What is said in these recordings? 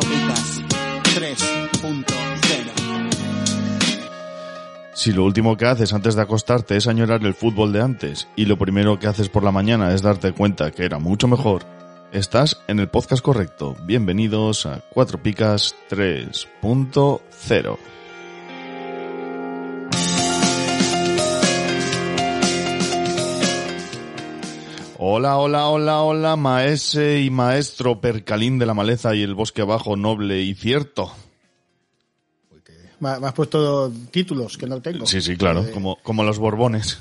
4 picas 3.0. Si lo último que haces antes de acostarte es añorar el fútbol de antes y lo primero que haces por la mañana es darte cuenta que era mucho mejor, estás en el podcast correcto. Bienvenidos a 4 Picas 3.0. Hola, hola, hola, hola, maese y maestro percalín de la maleza y el bosque abajo noble y cierto. Me has puesto títulos que no tengo. Sí, sí, claro, Eh, como, como los borbones.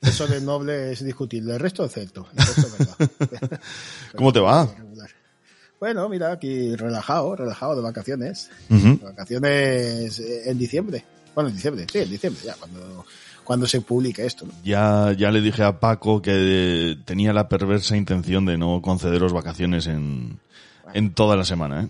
Eso de noble es discutible. El resto es cierto. El resto es verdad. ¿Cómo te va? Bueno, mira, aquí relajado, relajado de vacaciones. De vacaciones eh, en diciembre. Bueno, en diciembre, sí, en diciembre, ya, cuando, cuando se publique esto. ¿no? Ya, ya le dije a Paco que eh, tenía la perversa intención de no concederos vacaciones en, en toda la semana, ¿eh?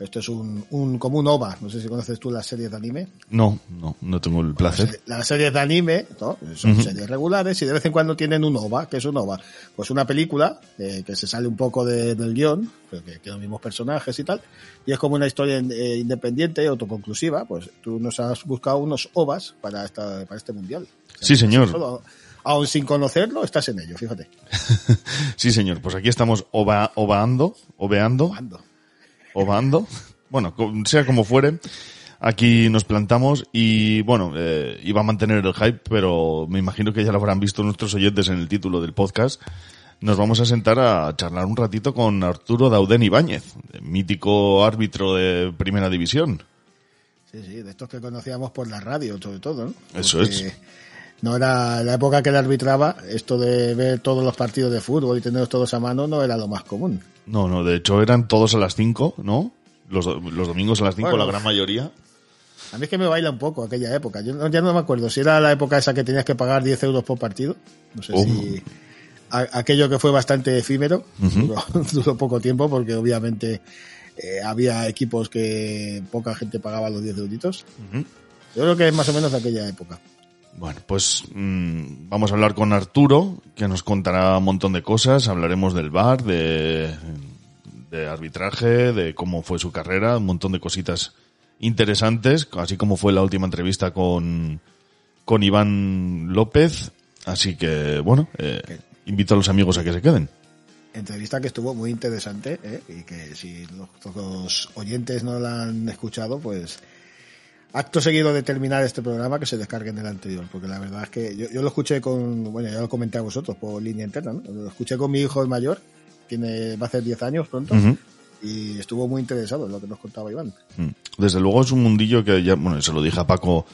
Esto es un, un, como un OVA. No sé si conoces tú las series de anime. No, no, no tengo el placer. Las series de anime ¿no? son series regulares y de vez en cuando tienen un OVA. ¿Qué es un OVA? Pues una película eh, que se sale un poco de- del guion, pero que, que los mismos personajes y tal, y es como una historia eh, independiente, autoconclusiva. Pues tú nos has buscado unos OVAs para, esta, para este mundial. O sea, Sí, señor. solo- aún sin conocerlo, estás en ello, fíjate. Sí, señor, pues aquí estamos ova, ovaando, oveando, Ando. ovando. Bueno, sea como fuere, aquí nos plantamos y bueno, eh, iba a mantener el hype, pero me imagino que ya lo habrán visto nuestros oyentes en el título del podcast. Nos vamos a sentar a charlar un ratito con Arturo Dauden Ibáñez, mítico árbitro de Primera División. Sí, sí, de estos que conocíamos por la radio, sobre todo, ¿no? Eso Porque es. No era la época que él arbitraba, esto de ver todos los partidos de fútbol y tenerlos todos a mano no era lo más común. No, no, de hecho eran todos a las 5, ¿no? Los, los domingos a las 5, Bueno. la gran mayoría. A mí es que me baila un poco aquella época. Yo no- ya no me acuerdo si era la época esa que tenías que pagar 10 euros por partido. No sé Oh. si a- aquello que fue bastante efímero, duró, duró poco tiempo porque obviamente eh, había equipos que poca gente pagaba los 10 euritos. Yo creo que es más o menos de aquella época. Bueno, pues mm, vamos a hablar con Arturo, que nos contará un montón de cosas. Hablaremos del bar, de, de arbitraje, de cómo fue su carrera, un montón de cositas interesantes, así como fue la última entrevista con, con Iván López. Así que, bueno, eh, invito a los amigos a que se queden. Entrevista que estuvo muy interesante ¿eh? y que si los, los oyentes no la han escuchado, pues acto seguido de terminar este programa que se descarguen el anterior, porque la verdad es que yo, yo lo escuché con, bueno, ya lo comenté a vosotros por línea interna, ¿no? lo escuché con mi hijo el mayor, tiene, va a hacer 10 años pronto, y estuvo muy interesado en lo que nos contaba Iván. Mm. Desde luego es un mundillo que ya, bueno, se lo dije a Paco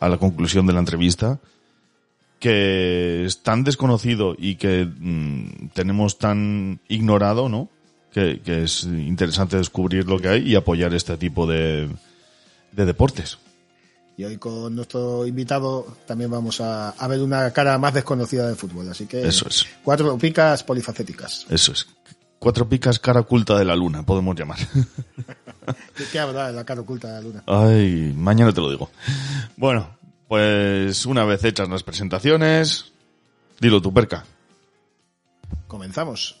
a la conclusión de la entrevista, que es tan desconocido y que mm, tenemos tan ignorado, ¿no? Que, que es interesante descubrir lo que hay y apoyar este tipo de, de deportes. Y hoy con nuestro invitado también vamos a, a ver una cara más desconocida del fútbol, así que Eso es. cuatro picas polifacéticas. Eso es. Cuatro picas cara oculta de la luna, podemos llamar. ¿Qué, habrá en la cara oculta de la luna? Ay, mañana te lo digo. Bueno, pues una vez hechas las presentaciones, dilo tu perca. Comenzamos.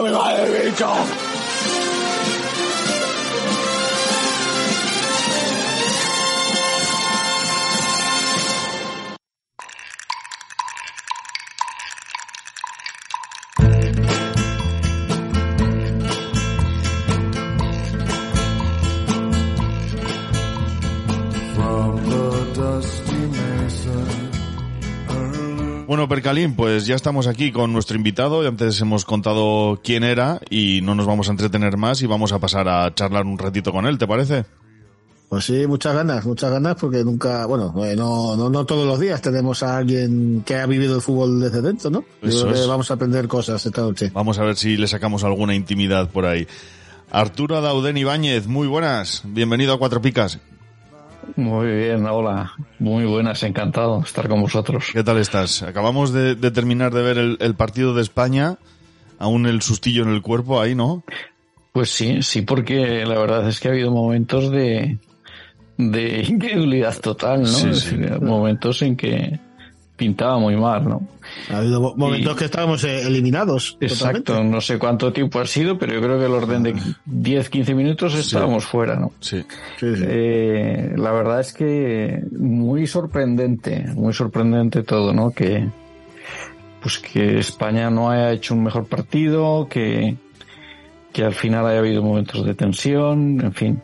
¡Me va el bicho! Percalín, pues ya estamos aquí con nuestro invitado. Antes hemos contado quién era y no nos vamos a entretener más y vamos a pasar a charlar un ratito con él, ¿te parece? Pues sí, muchas ganas, muchas ganas, porque nunca, bueno, eh, no, no, no todos los días tenemos a alguien que ha vivido el fútbol desde dentro, ¿no? Yo Eso creo que vamos a aprender cosas esta noche. Vamos a ver si le sacamos alguna intimidad por ahí. Arturo Dauden Ibáñez, muy buenas. Bienvenido a Cuatro Picas. Muy bien, hola. Muy buenas, encantado de estar con vosotros. ¿Qué tal estás? Acabamos de, de terminar de ver el, el partido de España. Aún el sustillo en el cuerpo ahí, ¿no? Pues sí, sí, porque la verdad es que ha habido momentos de, de incredulidad total, ¿no? Sí, Es sí. decir, momentos en que pintaba muy mal, ¿no? Ha habido mo- momentos Y- que estábamos eh, eliminados. Exacto, totalmente. no sé cuánto tiempo ha sido, pero yo creo que el orden de 10, 15 minutos estábamos fuera, ¿no? Sí. Sí, sí. Eh, la verdad es que muy sorprendente, muy sorprendente todo, ¿no? Que, pues que España no haya hecho un mejor partido, que, que al final haya habido momentos de tensión, en fin.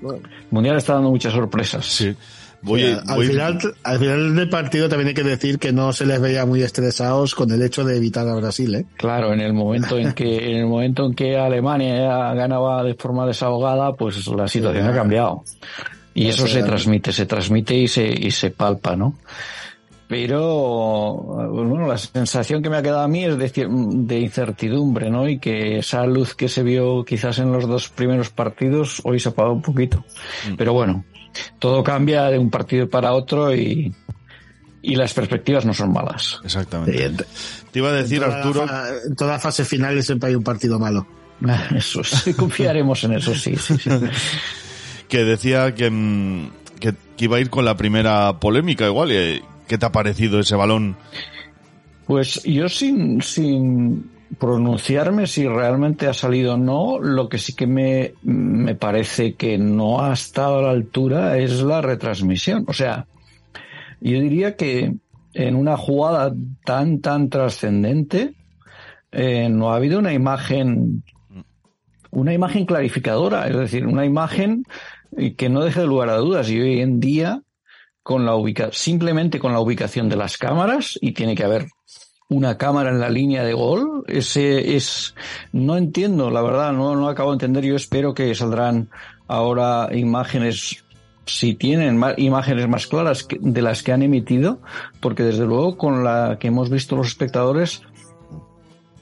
Bueno. El Mundial está dando muchas sorpresas. Sí. Voy, al, final, al final del partido también hay que decir que no se les veía muy estresados con el hecho de evitar a Brasil, ¿eh? Claro, en el momento en que, en el momento en que Alemania ganaba de forma desahogada, pues la situación ha cambiado. Y No eso se transmite, se transmite y se, y se palpa, ¿no? Pero, bueno, la sensación que me ha quedado a mí es de, cier- de incertidumbre, ¿no? Y que esa luz que se vio quizás en los dos primeros partidos, hoy se ha apagado un poquito. Pero bueno, todo cambia de un partido para otro y, y las perspectivas no son malas. Exactamente. En Te iba a decir, toda Arturo, fa- en todas las fases finales siempre hay un partido malo. Eso sí, confiaremos en eso, sí, sí, sí. que decía que, mm, que, que iba a ir con la primera polémica igual. y, ¿Qué te ha parecido ese balón? Pues yo sin, sin pronunciarme si realmente ha salido o no, lo que sí que me, me parece que no ha estado a la altura es la retransmisión. O sea, yo diría que en una jugada tan, tan trascendente, eh, no ha habido una imagen, una imagen clarificadora, es decir, una imagen que no deje de lugar a dudas. Y hoy en día, con la ubica simplemente con la ubicación de las cámaras, y tiene que haber una cámara en la línea de gol, ese es, no entiendo, la verdad, no, no acabo de entender, yo espero que saldrán ahora imágenes si tienen ma- imágenes más claras que- de las que han emitido, porque desde luego con la que hemos visto los espectadores,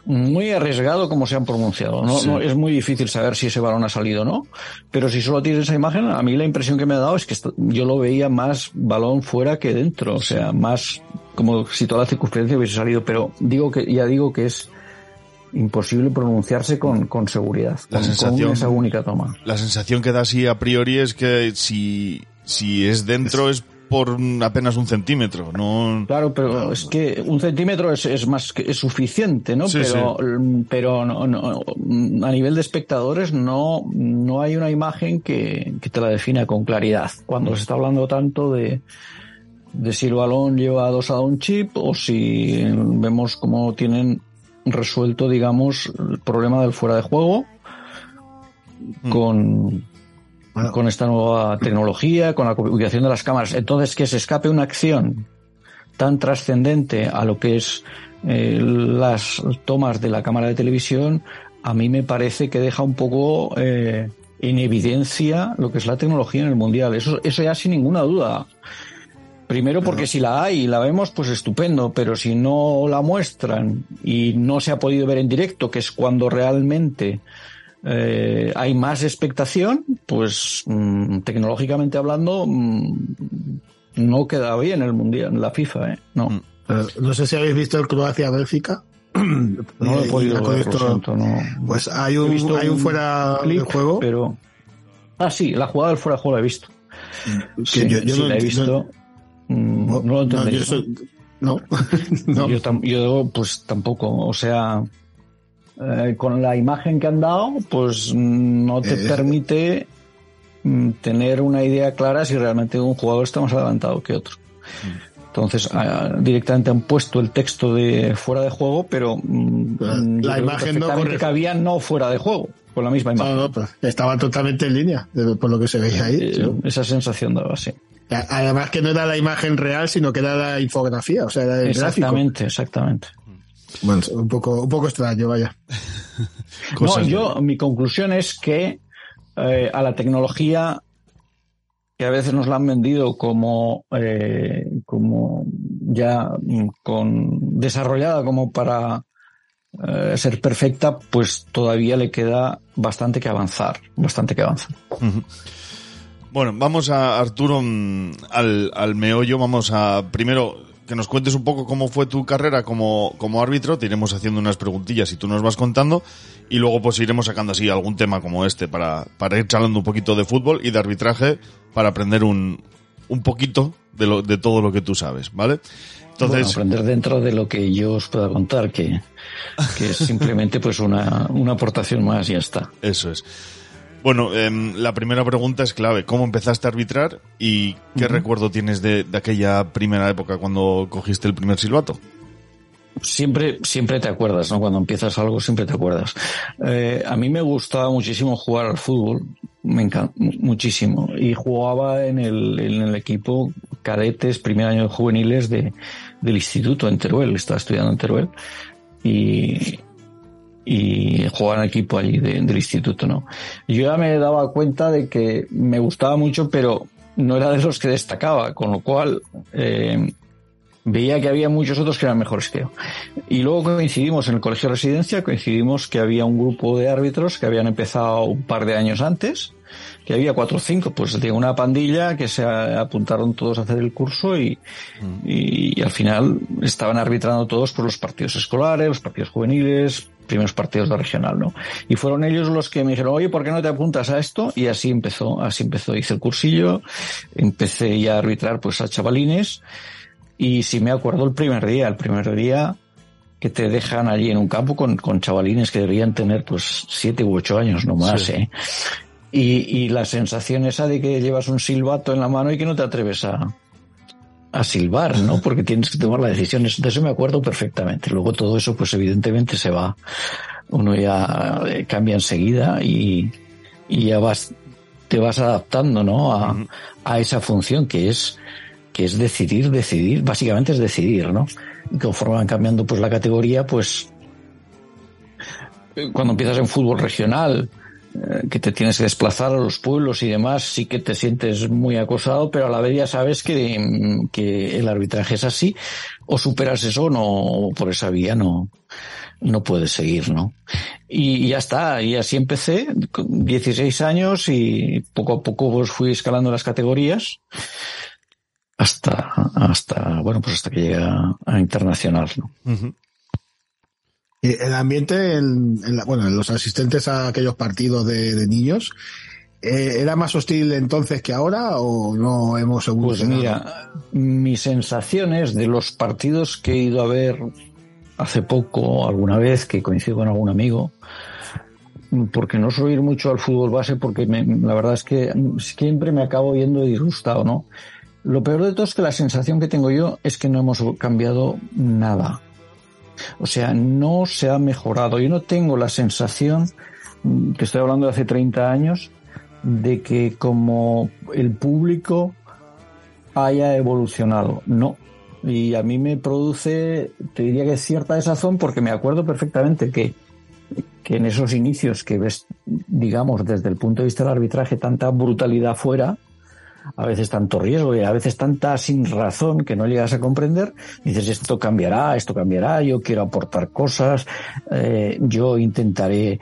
muy arriesgado como se han pronunciado. No, Sí. no es muy difícil saber si ese balón ha salido o no, pero si solo tienes esa imagen, a mí la impresión que me ha dado es que yo lo veía más balón fuera que dentro, o sea, más como si toda la circunferencia hubiese salido, pero digo que ya digo que es imposible pronunciarse con, con seguridad, La con, con sensación- esa única toma. La sensación que da así a priori es que si, si es dentro es por apenas un centímetro. No, Claro, pero es que un centímetro es, es más que es suficiente, ¿no? Sí, pero pero no, no, a nivel de espectadores no, no hay una imagen que, que te la defina con claridad. Cuando se está hablando tanto de, de si el balón lleva adosado un chip o si vemos cómo tienen resuelto, digamos, el problema del fuera de juego con, Bueno. con esta nueva tecnología, con la ubicación de las cámaras. Entonces, que se escape una acción tan trascendente a lo que es eh, las tomas de la cámara de televisión, a mí me parece que deja un poco eh, en evidencia lo que es la tecnología en el mundial. Eso, eso ya sin ninguna duda. Primero porque si la hay y la vemos, pues estupendo, pero si no la muestran y no se ha podido ver en directo, que es cuando realmente eh, hay más expectación, pues mm, tecnológicamente hablando mm, no queda bien el mundial, la FIFA, ¿eh? No. Mm. Eh, no sé si habéis visto el Croacia-Bélgica. No lo he podido ver, lo esto- siento, no. Pues hay un, visto hay un fuera clip, de juego. pero ah sí, la jugada del fuera de juego la he visto. que Sí, yo- yo sí, no la he visto. No, lo no, entendería. yo soy- no, no. Yo, yo, pues tampoco, o sea, eh, con la imagen que han dado, pues mm, no te Eh. permite mm, tener una idea clara si realmente un jugador está más adelantado que otro. Entonces, directamente han puesto el texto de fuera de juego, pero mm, La- imagen no corre- cabía no fuera de juego, con la misma imagen. No, no, estaba totalmente en línea, por lo que se veía ahí. Eh. Esa sensación daba, sí. Además que no era la imagen real, sino que era la infografía, o sea, era el gráfico. Exactamente, exactamente. Bueno, un poco, un poco extraño, vaya. No, yo, mi conclusión es que eh, a la tecnología que a veces nos la han vendido como, eh, como ya mm, con desarrollada como para eh, ser perfecta, pues todavía le queda bastante que avanzar, bastante que avanzar. Bueno, vamos a Arturo mm, al, al meollo. Vamos a primero que nos cuentes un poco cómo fue tu carrera como, como árbitro. Te iremos haciendo unas preguntillas y tú nos vas contando. Y luego pues iremos sacando así algún tema como este para, para ir charlando un poquito de fútbol y de arbitraje para aprender un, un poquito de, lo, de todo lo que tú sabes, ¿vale? Bueno, Entonces, aprender dentro de lo que yo os pueda contar, que, que es simplemente pues una, una aportación más y ya está. Eso es. Bueno, em, la primera pregunta es clave. ¿Cómo empezaste a arbitrar y qué recuerdo tienes de, de aquella primera época cuando cogiste el primer silbato? Siempre, siempre te acuerdas, ¿no? Cuando empiezas algo, siempre te acuerdas. Eh, a mí me gustaba muchísimo jugar al fútbol, me encanta muchísimo. Y jugaba en el, en el equipo cadetes, primer año de juveniles de, del instituto en Teruel, estaba estudiando en Teruel. Y, y jugaba en equipo allí de- del instituto, ¿no? Yo ya me daba cuenta de que me gustaba mucho, pero no era de los que destacaba, con lo cual, eh, veía que había muchos otros que eran mejores que yo. Y luego coincidimos en el colegio de residencia, coincidimos que había un grupo de árbitros que habían empezado un par de años antes, que había cuatro o cinco, pues de una pandilla que se apuntaron todos a hacer el curso y, y, y al final estaban arbitrando todos por los partidos escolares, los partidos juveniles, primeros partidos de regional, ¿no? Y fueron ellos los que me dijeron, oye, ¿por qué no te apuntas a esto? Y así empezó, así empezó, hice el cursillo, empecé ya a arbitrar pues a chavalines, y si me acuerdo el primer día, el primer día que te dejan allí en un campo con, con chavalines que deberían tener pues siete u ocho años, no más, Sí. ¿eh? Y, y la sensación esa de que llevas un silbato en la mano y que no te atreves a, a silbar, ¿no? Porque tienes que tomar la decisión. Eso- De eso me acuerdo perfectamente. Luego todo eso, pues evidentemente se va, uno ya eh, cambia enseguida y, y ya vas, te vas adaptando, ¿no? A, a esa función que es, que es decidir, decidir, básicamente es decidir, ¿no? Y conforme van cambiando pues la categoría, pues eh, cuando empiezas en fútbol regional, que te tienes que desplazar a los pueblos y demás, sí que te sientes muy acosado, pero a la vez ya sabes que, que el arbitraje es así, o superas eso o no, por esa vía no, no puedes seguir, ¿no? Y ya está, y así empecé, con 16 años y poco a poco pues fui escalando las categorías hasta, hasta, bueno, pues hasta que llegué a, internacional, ¿no? El ambiente, en, la- bueno, en los asistentes a aquellos partidos de, niños, eh, ¿era más hostil entonces que ahora o no hemos Pues evolucionado? mira, mis sensaciones de los partidos que he ido a ver hace poco, alguna vez, que coincido con algún amigo, porque no suelo ir mucho al fútbol base, porque me- la verdad es que siempre me acabo yendo disgustado, ¿no? Lo peor de todo es que la sensación que tengo yo es que no hemos cambiado nada. O sea, no se ha mejorado. Yo no tengo la sensación, mm, que estoy hablando de hace 30 años, de que como el público haya evolucionado. No. Y a mí me produce, te diría que cierta desazón porque me acuerdo perfectamente que, que en esos inicios que ves, digamos, desde el punto de vista del arbitraje, tanta brutalidad fuera, a veces tanto riesgo y a veces tanta sin razón que no llegas a comprender. Dices, esto cambiará, esto cambiará, yo quiero aportar cosas, eh, yo intentaré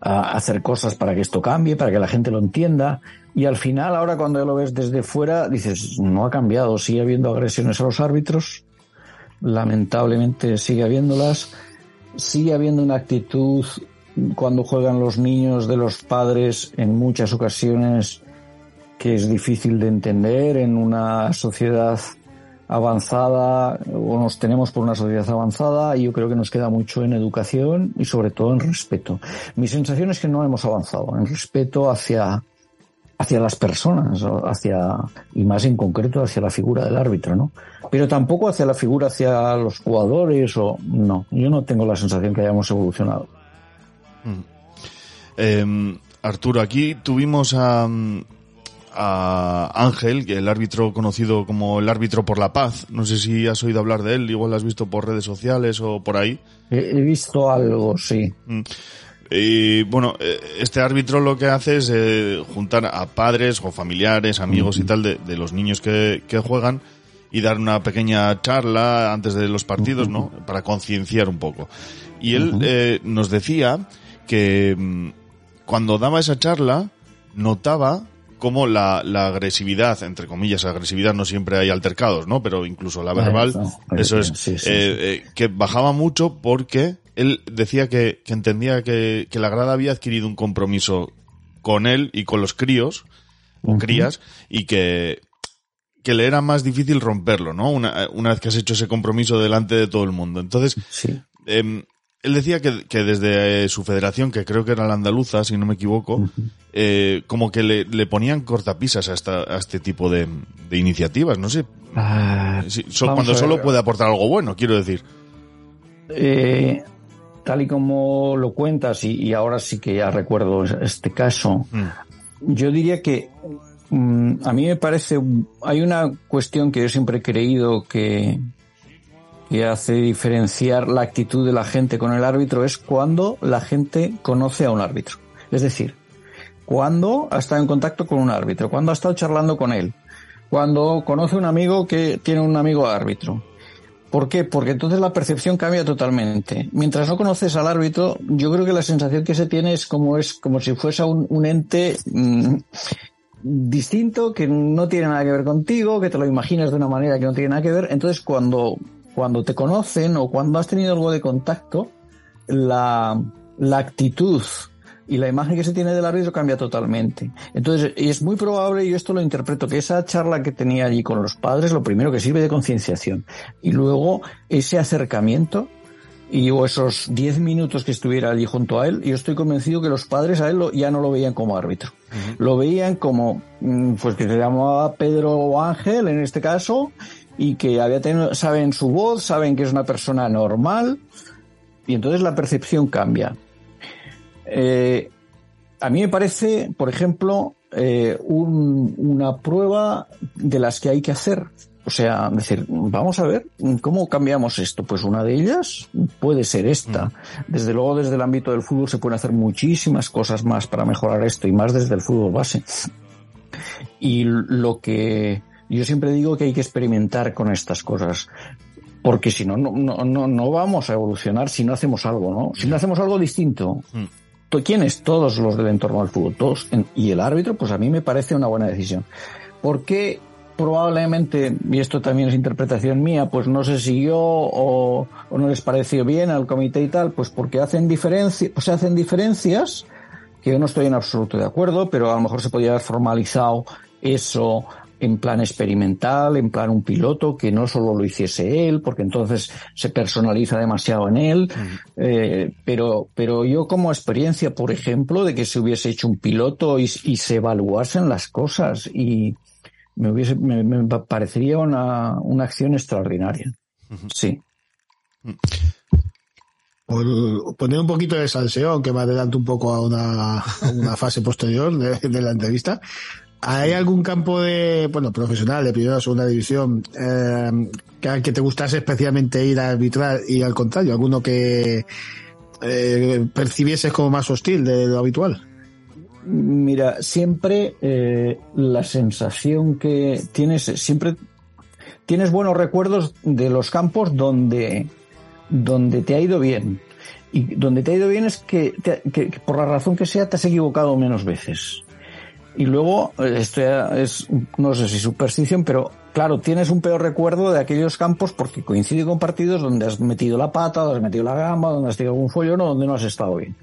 a hacer cosas para que esto cambie, para que la gente lo entienda. Y al final, ahora cuando lo ves desde fuera, dices, no ha cambiado, sigue habiendo agresiones a los árbitros, lamentablemente sigue habiéndolas, sigue habiendo una actitud cuando juegan los niños de los padres en muchas ocasiones que es difícil de entender en una sociedad avanzada o nos tenemos por una sociedad avanzada y yo creo que nos queda mucho en educación y sobre todo en respeto. Mi sensación es que no hemos avanzado en respeto hacia hacia las personas, hacia y más en concreto hacia la figura del árbitro, ¿no? Pero tampoco hacia la figura hacia los jugadores o no. Yo no tengo la sensación que hayamos evolucionado. Mm. Eh, Arturo, aquí tuvimos a, a Ángel, el árbitro conocido como el árbitro por la paz. No sé si has oído hablar de él, igual lo has visto por redes sociales o por ahí. He, visto algo, sí. Mm. Y bueno, eh, este árbitro lo que hace es eh, juntar a padres o familiares, amigos y tal de, de los niños que, que, juegan y dar una pequeña charla antes de los partidos, ¿no? Para concienciar un poco. Y él eh, nos decía que mm, cuando daba esa charla notaba como la, la, agresividad, entre comillas, agresividad, no siempre hay altercados, ¿no? Pero incluso la verbal, eso, eso es, sí, sí, eh, sí. Eh, que bajaba mucho porque él decía que, que entendía que, que, la grada había adquirido un compromiso con él y con los críos, o uh -huh. crías, y que, que le era más difícil romperlo, ¿no? Una, una vez que has hecho ese compromiso delante de todo el mundo. Entonces, eh, él decía que, que desde eh, su federación, que creo que era la andaluza, si no me equivoco, uh -huh. eh, como que le, le, ponían cortapisas a, esta, a este tipo de, de iniciativas, no sé. Ah, si, so, cuando solo puede aportar algo bueno, quiero decir. Eh, tal y como lo cuentas, y, y, ahora sí que ya recuerdo este caso, mm. yo diría que mm, a mí me parece, hay una cuestión que yo siempre he creído que, que hace diferenciar la actitud de la gente con el árbitro es cuando la gente conoce a un árbitro. Es decir, cuando ha estado en contacto con un árbitro, cuando ha estado charlando con él, cuando conoce un amigo que tiene un amigo árbitro. ¿Por qué? Porque entonces la percepción cambia totalmente. Mientras no conoces al árbitro, yo creo que la sensación que se tiene es como es como si fuese un, ente mmm, distinto que no tiene nada que ver contigo, que te lo imaginas de una manera que no tiene nada que ver. Entonces cuando cuando te conocen o cuando has tenido algo de contacto, la, la actitud y la imagen que se tiene del árbitro cambia totalmente. Entonces, es muy probable, y yo esto lo interpreto, que esa charla que tenía allí con los padres, lo primero que sirve de concienciación. Y luego, ese acercamiento, y o esos 10 minutos que estuviera allí junto a él, yo estoy convencido que los padres a él lo, ya no lo veían como árbitro. Uh -huh. Lo veían como, mm, pues que se llamaba Pedro o Ángel, en este caso, y que había tenido, saben su voz, saben que es una persona normal, y entonces la percepción cambia. Eh, a mí me parece, por ejemplo, eh, un, una prueba de las que hay que hacer. O sea, decir, vamos a ver, ¿cómo cambiamos esto? Pues una de ellas puede ser esta. Desde luego, desde el ámbito del fútbol se pueden hacer muchísimas cosas más para mejorar esto, y más desde el fútbol base. Y lo que yo siempre digo que hay que experimentar con estas cosas. Porque si no, no, no, no vamos a evolucionar si no hacemos algo, ¿no? Si no hacemos algo distinto. Mm. ¿Quiénes? Todos los del entorno del fútbol, todos. Y el árbitro, pues a mí me parece una buena decisión. Porque probablemente, y esto también es interpretación mía, pues no se siguió o, o no les pareció bien al comité y tal, pues porque hacen diferencias, pues hacen diferencias que yo no estoy en absoluto de acuerdo, pero a lo mejor se podría haber formalizado eso en plan experimental, en plan un piloto, que no solo lo hiciese él, porque entonces se personaliza demasiado en él, eh, pero, pero yo como experiencia, por ejemplo, de que se hubiese hecho un piloto y, y se evaluasen las cosas y me hubiese, me, me parecería una, una acción extraordinaria. Sí. Por poner un poquito de salseo, aunque me adelanto un poco a una, a una fase posterior de, de la entrevista, ¿Hay algún campo de, bueno, profesional, de primera o segunda división, eh, que te gustase especialmente ir a arbitrar y al contrario, alguno que eh, percibieses como más hostil de lo habitual? Mira, siempre eh, la sensación que tienes, siempre tienes buenos recuerdos de los campos donde, donde te ha ido bien. Y donde te ha ido bien es que, te- que por la razón que sea te has equivocado menos veces. Y luego, eh, esto es, no sé si superstición, pero claro, tienes un peor recuerdo de aquellos campos porque coincide con partidos donde has metido la pata, donde has metido la gamba, donde has tenido algún follón o donde no has estado bien.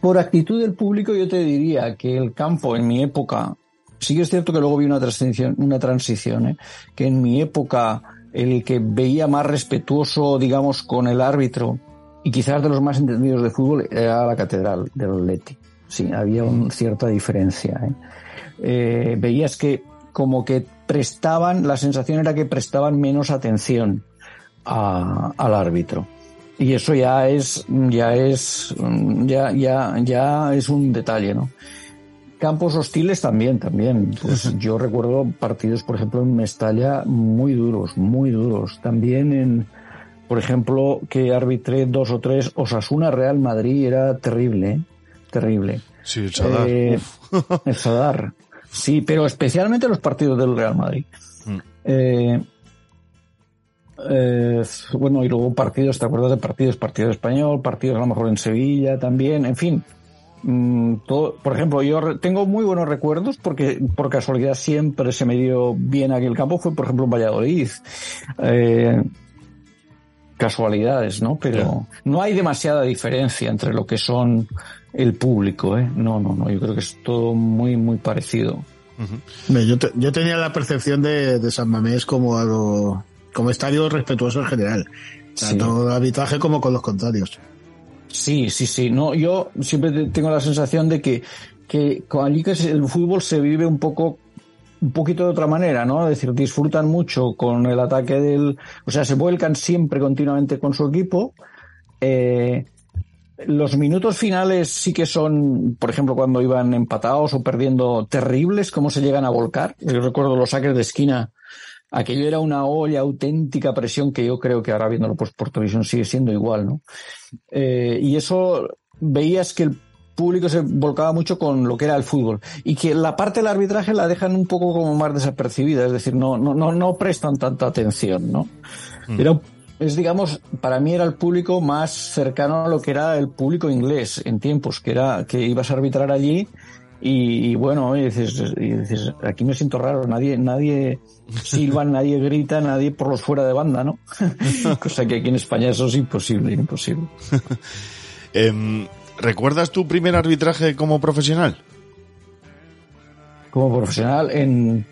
Por actitud del público yo te diría que el campo en mi época, sí que es cierto que luego vi una transición, una transición, ¿eh? que en mi época el que veía más respetuoso, digamos, con el árbitro y quizás de los más entendidos de fútbol era la catedral del Atleti. Sí, había una cierta diferencia. ¿eh? Eh, veías que como que prestaban, la sensación era que prestaban menos atención a- al árbitro. Y eso ya es, ya es, ya, ya, ya es un detalle, ¿no? Campos hostiles también, también. Pues yo recuerdo partidos, por ejemplo, en Mestalla muy duros, muy duros. También en, por ejemplo, que arbitré dos o tres, Osasuna Real Madrid era terrible, ¿eh? Terrible. Sí, el Sadar. Eh, el Sadar. Sí, pero especialmente los partidos del Real Madrid. Eh, eh, bueno, y luego partidos, ¿te acuerdas de partidos? Partido español, partidos a lo mejor en Sevilla también, en fin. Mm, todo- por ejemplo, yo tengo muy buenos recuerdos porque por casualidad siempre se me dio bien aquel campo, fue por ejemplo en Valladolid. Eh, casualidades, ¿no? Pero no hay demasiada diferencia entre lo que son el público, ¿eh? No, no, no, yo creo que es todo muy, muy parecido. Yo, te- yo tenía la percepción de, de San Mamés como algo, como estadio respetuoso en general. Tanto el arbitraje como con los contrarios. Sí, sí, sí. No, yo siempre te- tengo la sensación de que, que con allí que el fútbol se vive un poco, un poquito de otra manera, ¿no? Es decir, disfrutan mucho con el ataque del, o sea, se vuelcan siempre continuamente con su equipo. Eh, los minutos finales sí que son, por ejemplo, cuando iban empatados o perdiendo terribles, cómo se llegan a volcar. Yo recuerdo los saques de esquina. Aquello era una olla auténtica presión que yo creo que ahora viéndolo pues, por televisión sigue siendo igual, ¿no? Eh, y eso veías que el público se volcaba mucho con lo que era el fútbol y que la parte del arbitraje la dejan un poco como más desapercibida, es decir, no, no, no, no prestan tanta atención, ¿no? Era un- es digamos, para mí era el público más cercano a lo que era el público inglés en tiempos, que era que ibas a arbitrar allí y, y bueno, y dices, y dices, aquí me siento raro, nadie, nadie silba, nadie grita, nadie por los fuera de banda, ¿no? Cosa que aquí en España eso es imposible, imposible. Em, ¿Recuerdas tu primer arbitraje como profesional? como profesional en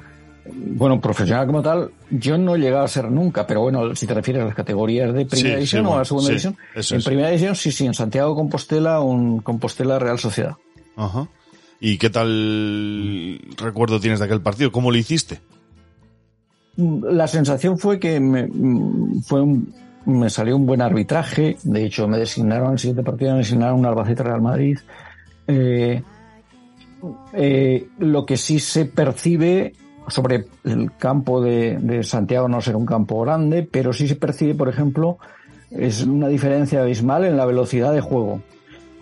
bueno profesional como tal yo no he llegado a ser nunca pero bueno si te refieres a las categorías de primera Sí, división sí, o a la segunda sí, división en es. primera división sí sí en Santiago Compostela un Compostela Real Sociedad Ajá. ¿Y qué tal recuerdo tienes de aquel partido? ¿Cómo lo hiciste? la sensación fue que me, fue un- me salió un buen arbitraje. De hecho, me designaron al siguiente partido, me designaron un Albacete Real Madrid. Eh, eh, lo que sí se percibe sobre el campo de, Santiago no ser un campo grande, pero sí se percibe, por ejemplo, es una diferencia abismal en la velocidad de juego.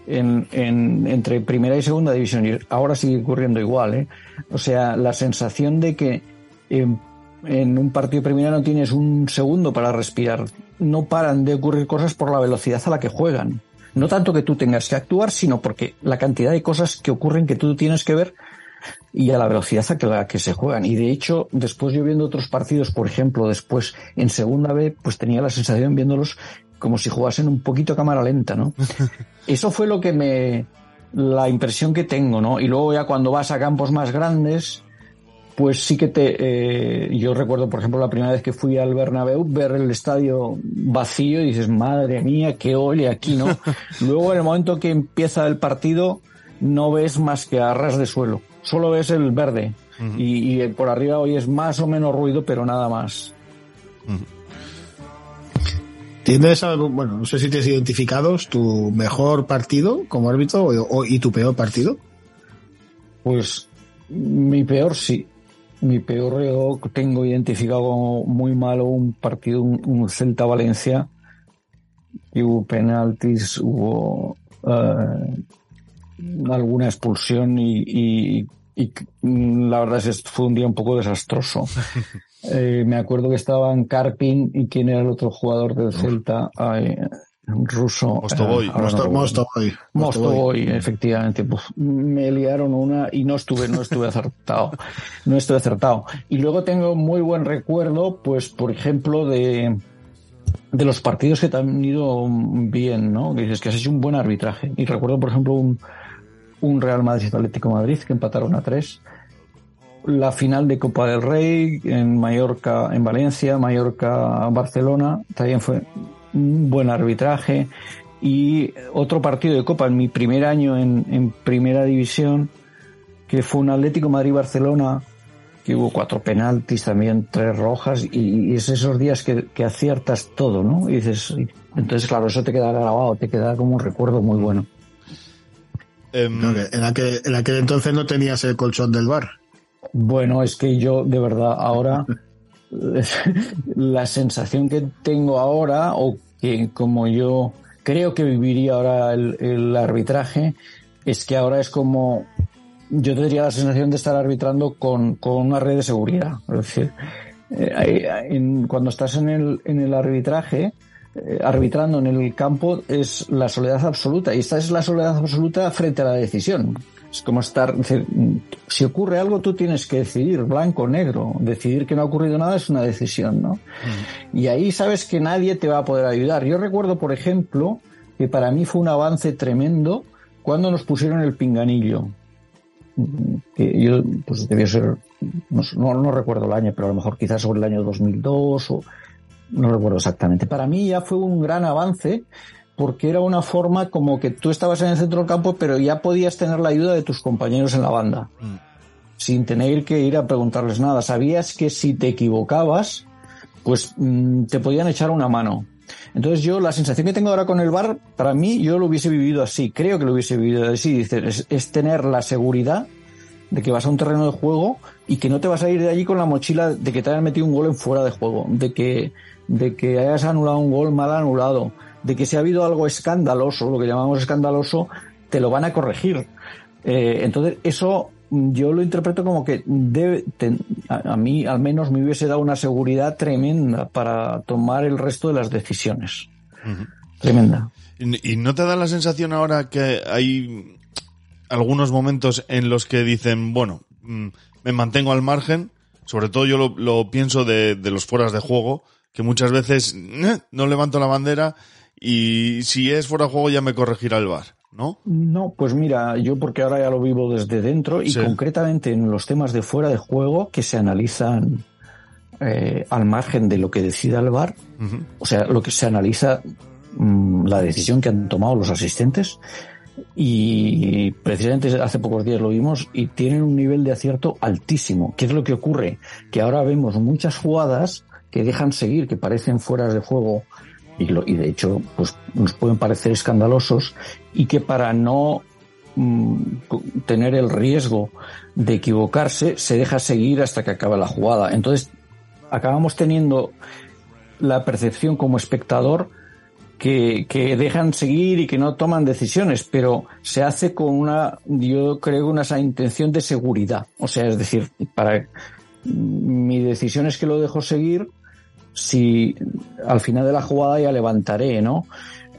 En, en- entre primera y segunda división. Y ahora sigue ocurriendo igual, ¿eh? O sea, la sensación de que en, en un partido primera no tienes un segundo para respirar. No paran de ocurrir cosas por la velocidad a la que juegan. No tanto que tú tengas que actuar, sino porque la cantidad de cosas que ocurren que tú tienes que ver y a la velocidad a que la que se juegan. Y de hecho, después yo viendo otros partidos, por ejemplo, después en segunda B, pues tenía la sensación viéndolos como si jugasen un poquito a cámara lenta, ¿no? Eso fue lo que me, la impresión que tengo, ¿no? Y luego ya cuando vas a campos más grandes, pues sí que te, eh, yo recuerdo, por ejemplo, la primera vez que fui al Bernabéu, ver el estadio vacío y dices, madre mía, qué ole aquí, ¿no? luego en el momento que empieza el partido, no ves más que a ras de suelo, solo ves el verde y, y por arriba oyes más o menos ruido, pero nada más. ¿Tienes algo, bueno, no sé si tienes identificados tu mejor partido como árbitro o, o- y tu peor partido? Pues mi peor sí. Mi peor yo tengo identificado como muy malo un partido, un, un Celta Valencia. Y hubo penaltis, hubo eh, alguna expulsión y, y, y, la verdad es que fue un día un poco desastroso. Eh, me acuerdo que estaban Karpin y quién era el otro jugador del Celta, Ay, ruso. Mostovoy. eh, no. Mostovoy. Mostovoy, efectivamente. Pues, me liaron una y no estuve, no estuve acertado. No estuve acertado. Y luego tengo muy buen recuerdo, pues, por ejemplo, de, de los partidos que te han ido bien, ¿no? Que dices que has hecho un buen arbitraje. Y recuerdo, por ejemplo, un, un Real Madrid Atlético Madrid que empataron a tres. La final de Copa del Rey en Mallorca, en Valencia, Mallorca, Barcelona, también fue un buen arbitraje. Y otro partido de Copa en mi primer año en, Primera División, que fue un Atlético Madrid-Barcelona, que hubo cuatro penaltis, también tres rojas, y, es esos días que, que aciertas todo, ¿no? Y dices, entonces claro, eso te queda grabado, te queda como un recuerdo muy bueno. Em, que en, aquel, en aquel entonces no tenías el colchón del bar. Bueno, es que yo de verdad ahora la sensación que tengo ahora o que como yo creo que viviría ahora el, el arbitraje es que ahora es como yo tendría la sensación de estar arbitrando con, con una red de seguridad. Es decir, eh, en- cuando estás en el, en el arbitraje, eh, arbitrando en el campo, es la soledad absoluta. Y esta es la soledad absoluta frente a la decisión. Es como estar, decir, si ocurre algo, tú tienes que decidir, blanco o negro. Decidir que no ha ocurrido nada es una decisión, ¿no? Y ahí sabes que nadie te va a poder ayudar. Yo recuerdo, por ejemplo, que para mí fue un avance tremendo cuando nos pusieron el pinganillo. Que yo, pues debió ser, no, no recuerdo el año, pero a lo mejor quizás sobre el año 2002 o no recuerdo exactamente. Para mí ya fue un gran avance porque era una forma como que tú estabas en el centro del campo, pero ya podías tener la ayuda de tus compañeros en la banda, sin tener que ir a preguntarles nada. Sabías que si te equivocabas, pues mm, te podían echar una mano. Entonces yo la sensación que tengo ahora con el bar, para mí yo lo hubiese vivido así, creo que lo hubiese vivido así, es, es tener la seguridad de que vas a un terreno de juego y que no te vas a ir de allí con la mochila de que te hayan metido un gol en fuera de juego, de que, de que hayas anulado un gol mal anulado, de que si ha habido algo escandaloso, lo que llamamos escandaloso, te lo van a corregir. Eh, entonces, eso yo lo interpreto como que debe, te- a, a mí al menos me hubiese dado una seguridad tremenda para tomar el resto de las decisiones. Tremenda. ¿Y no te da la sensación ahora que hay algunos momentos en los que dicen, bueno, mm, me mantengo al margen? Sobre todo yo lo, lo pienso de, de los fueras de juego, que muchas veces "Eh, no levanto la bandera y si es fuera de juego ya me corregirá el bar, ¿no? No, pues mira, yo porque ahora ya lo vivo desde dentro y Sí. concretamente en los temas de fuera de juego que se analizan eh, al margen de lo que decida el VAR, Ujú. o sea, lo que se analiza mm, la decisión que han tomado los asistentes y precisamente hace pocos días lo vimos y tienen un nivel de acierto altísimo. ¿Qué es lo que ocurre? Que ahora vemos muchas jugadas que dejan seguir, que parecen fuera de juego y, lo- y de hecho pues nos pueden parecer escandalosos y que para no mm, tener el riesgo de equivocarse se deja seguir hasta que acaba la jugada. Entonces acabamos teniendo la percepción como espectador que, que dejan seguir y que no toman decisiones, pero se hace con una, yo creo, una intención de seguridad. O sea, es decir, para mi decisión es que lo dejo seguir si al final de la jugada ya levantaré, ¿no?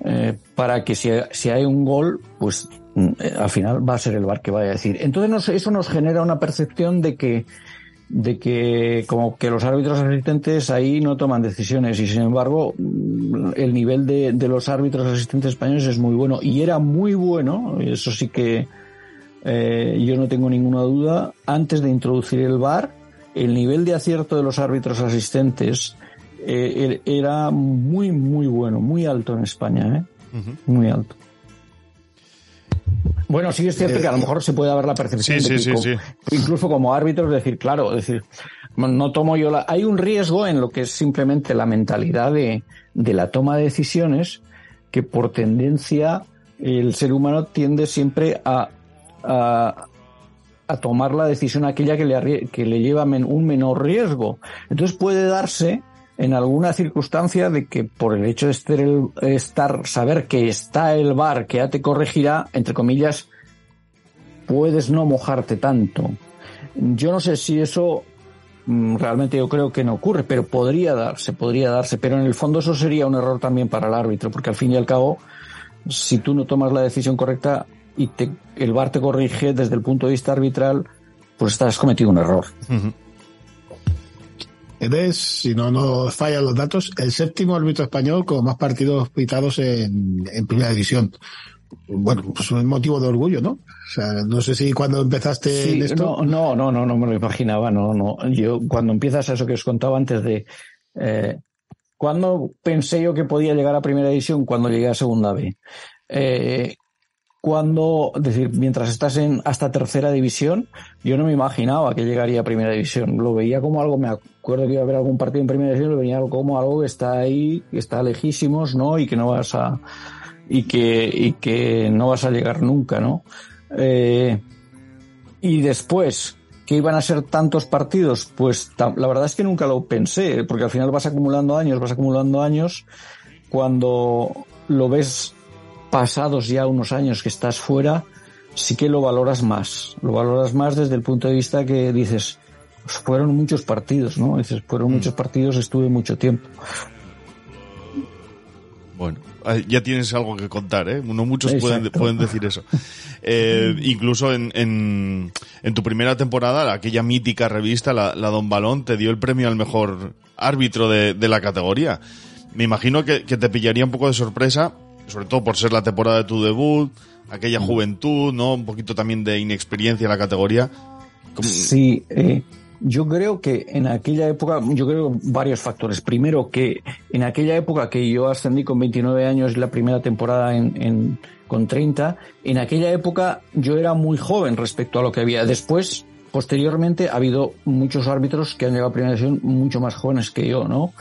Eh, para que si, si hay un gol, pues mm, eh, al final va a ser el bar que vaya a decir. Entonces eso nos genera una percepción de que de que como que los árbitros asistentes ahí no toman decisiones y sin embargo mm, el nivel de, de los árbitros asistentes españoles es muy bueno y era muy bueno, eso sí que eh, yo no tengo ninguna duda, antes de introducir el VAR, el nivel de acierto de los árbitros asistentes eh, er- era muy, muy bueno, muy alto en España, ¿eh? muy alto. Bueno, sí es cierto que a lo mejor se puede haber la percepción Sí, de sí, que sí, incluso como árbitro, es decir, claro, es decir, no tomo yo la... Hay un riesgo en lo que es simplemente la mentalidad de, de la toma de decisiones que por tendencia el ser humano tiende siempre a, a, a tomar la decisión aquella que le, que le lleva men- un menor riesgo. Entonces puede darse en alguna circunstancia de que por el hecho de estar, el- estar saber que está el bar que ya te corregirá, entre comillas, puedes no mojarte tanto. Yo no sé si eso mm, realmente yo creo que no ocurre, pero podría darse, podría darse, pero en el fondo eso sería un error también para el árbitro, porque al fin y al cabo, si tú no tomas la decisión correcta y te, el VAR te corrige desde el punto de vista arbitral, pues estás cometido un error. Eres, si no nos fallan los datos, el séptimo árbitro español con más partidos pitados en, en primera división. Bueno, pues un motivo de orgullo, ¿no? O sea, no sé si cuando empezaste Sí, en esto. no, no, no, no, no me lo imaginaba, no, no. Yo cuando empiezas a eso que os contaba antes de eh, cuando pensé yo que podía llegar a primera división, cuando llegué a segunda B. Eh, cuando, es decir, mientras estás en hasta tercera división, yo no me imaginaba que llegaría a primera división. Lo veía como algo, me acuerdo que iba a haber algún partido en primera división, lo veía como algo que está ahí, que está lejísimos, ¿no? Y que no vas a, y que, y que no vas a llegar nunca, ¿no? Eh, y después, que iban a ser tantos partidos, pues la verdad es que nunca lo pensé, porque al final vas acumulando años, vas acumulando años, cuando lo ves pasados ya unos años que estás fuera, sí que lo valoras más, lo valoras más desde el punto de vista que dices, fueron muchos partidos, ¿no? Dices, fueron muchos partidos, estuve mucho tiempo. Bueno, ya tienes algo que contar, ¿eh? No muchos pueden, pueden decir eso. Eh, incluso en, en, en tu primera temporada, aquella mítica revista, la, la Don Balón, te dio el premio al mejor árbitro de, de la categoría. Me imagino que, que te pillaría un poco de sorpresa, sobre todo por ser la temporada de tu debut, aquella juventud, ¿no? Un poquito también de inexperiencia en la categoría. ¿Cómo- Sí, eh, yo creo que en aquella época, yo creo varios factores. Primero, que en aquella época que yo ascendí con 29 años, la primera temporada en, en- con 30, en aquella época yo era muy joven respecto a lo que había. Después, posteriormente, ha habido muchos árbitros que han llegado a primera división mucho más jóvenes que yo, ¿no?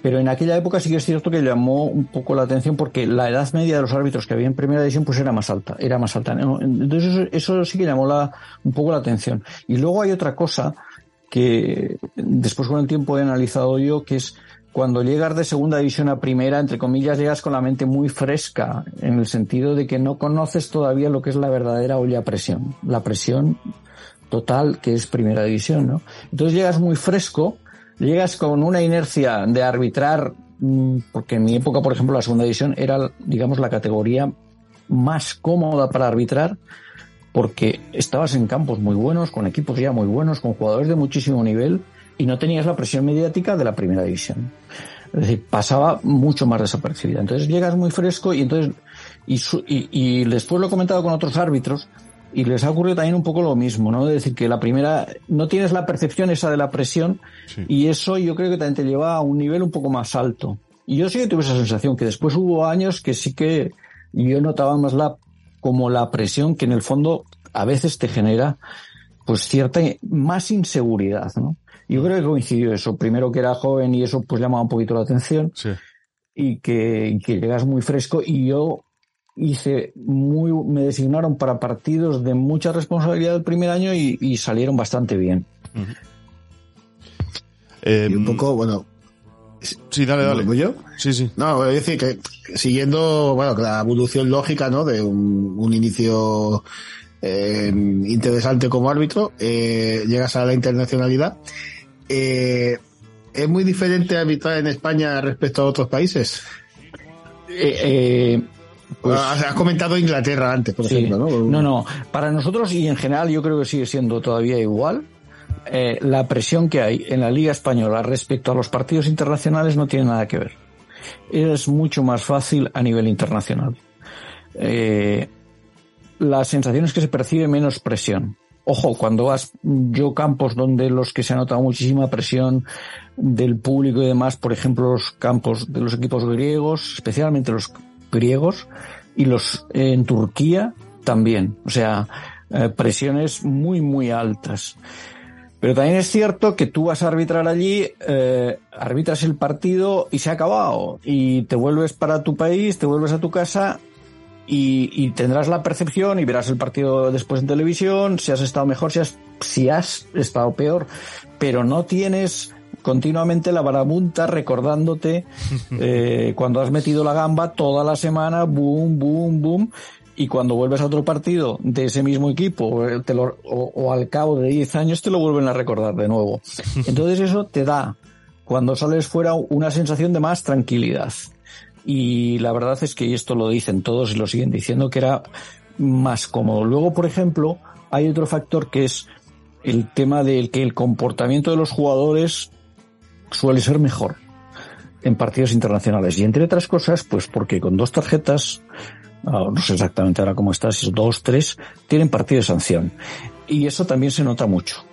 Pero en aquella época sí que es cierto que llamó un poco la atención porque la edad media de los árbitros que había en primera división pues era más alta, era más alta. Entonces eso, eso sí que llamó la, un poco la atención. Y luego hay otra cosa que después con el tiempo he analizado yo, que es cuando llegas de segunda división a primera, entre comillas, llegas con la mente muy fresca, en el sentido de que no conoces todavía lo que es la verdadera olla presión, la presión total que es primera división, ¿no? Entonces llegas muy fresco, llegas con una inercia de arbitrar, mm, porque en mi época, por ejemplo, la segunda división era, digamos, la categoría más cómoda para arbitrar, porque estabas en campos muy buenos, con equipos ya muy buenos, con jugadores de muchísimo nivel, y no tenías la presión mediática de la primera división. Es decir, pasaba mucho más desapercibida. Entonces llegas muy fresco y entonces, y, su- y, y después lo he comentado con otros árbitros, y les ha ocurrido también un poco lo mismo, ¿no? Es decir, que la primera, no tienes la percepción esa de la presión, Sí. y eso yo creo que también te lleva a un nivel un poco más alto. Y yo sí que tuve esa sensación, que después hubo años que sí que yo notaba más la, como la presión que en el fondo a veces te genera pues cierta más inseguridad, ¿no? Yo creo que coincidió eso. Primero que era joven y eso pues llamaba un poquito la atención Sí. y que, y que llegas muy fresco y yo hice muy, me designaron para partidos de mucha responsabilidad el primer año y, y salieron bastante bien. Eh, Y un poco, bueno, Sí, dale, dale. ¿vuelvo yo? Sí, sí. No, voy a decir que siguiendo, bueno, la evolución lógica, ¿no? De un, un inicio eh, interesante como árbitro, eh, llegas a la internacionalidad. Eh, ¿Es muy diferente arbitrar en España respecto a otros países? Eh, eh, pues- has, has comentado Inglaterra antes, por Sí. ejemplo, ¿no? No, no. Para nosotros y en general yo creo que sigue siendo todavía igual. Eh, la presión que hay en la Liga Española respecto a los partidos internacionales no tiene nada que ver. Es mucho más fácil a nivel internacional. Eh, la sensación es que se percibe menos presión. Ojo, cuando vas yo campos donde los que se ha notado muchísima presión del público y demás, por ejemplo, los campos de los equipos griegos, especialmente los griegos, y los en Turquía también. O sea, eh, presiones muy, muy altas. Pero también es cierto que tú vas a arbitrar allí, eh, arbitras el partido y se ha acabado. Y te vuelves para tu país, te vuelves a tu casa y, y tendrás la percepción y verás el partido después en televisión, si has estado mejor, si has, si has estado peor, pero no tienes continuamente la barabunta recordándote eh, cuando has metido la gamba toda la semana, boom, boom, boom, y cuando vuelves a otro partido de ese mismo equipo eh, te lo- o, o al cabo de 10 años te lo vuelven a recordar de nuevo. Entonces eso te da, cuando sales fuera, una sensación de más tranquilidad. Y la verdad es que y esto lo dicen todos y lo siguen diciendo que era más cómodo. Luego, por ejemplo, hay otro factor que es el tema del que el comportamiento de los jugadores suele ser mejor en partidos internacionales. Y entre otras cosas, pues porque con dos tarjetas, no sé exactamente ahora cómo está, si es dos, tres, tienen partido de sanción. Y eso también se nota mucho.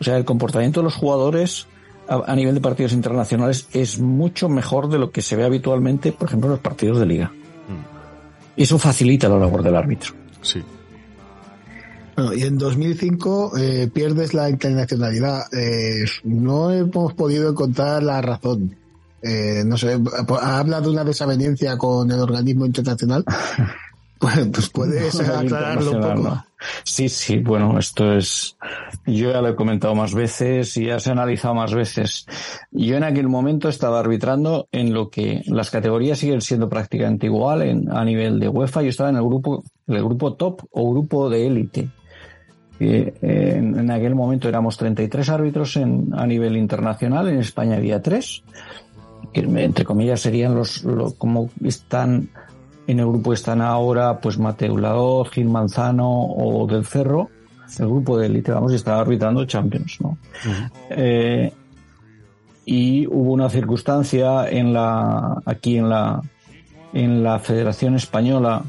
O sea, el comportamiento de los jugadores a, a nivel de partidos internacionales es mucho mejor de lo que se ve habitualmente, por ejemplo, en los partidos de liga. Y eso facilita la labor del árbitro. Sí. Bueno, y en 2005 eh, pierdes la internacionalidad. Eh, no hemos podido encontrar la razón. Eh, no sé, habla de una desavenencia con el organismo internacional. Pues, pues puedes aclararlo un poco. Sí, sí, bueno, esto es, yo ya lo he comentado más veces y ya se ha analizado más veces. Yo en aquel momento estaba arbitrando en lo que las categorías siguen siendo prácticamente igual en, a nivel de UEFA. Yo estaba en el grupo, en el grupo top o grupo de élite. Eh, en, en aquel momento éramos 33 árbitros en, a nivel internacional, en España había tres, que entre comillas serían los, lo- como están en el grupo están ahora pues Mateo Laoz, Gil Manzano o Del Cerro, el grupo de élite, vamos, y estaba arbitrando Champions, ¿no? Eh, y hubo una circunstancia en la, aquí en la, en la Federación Española,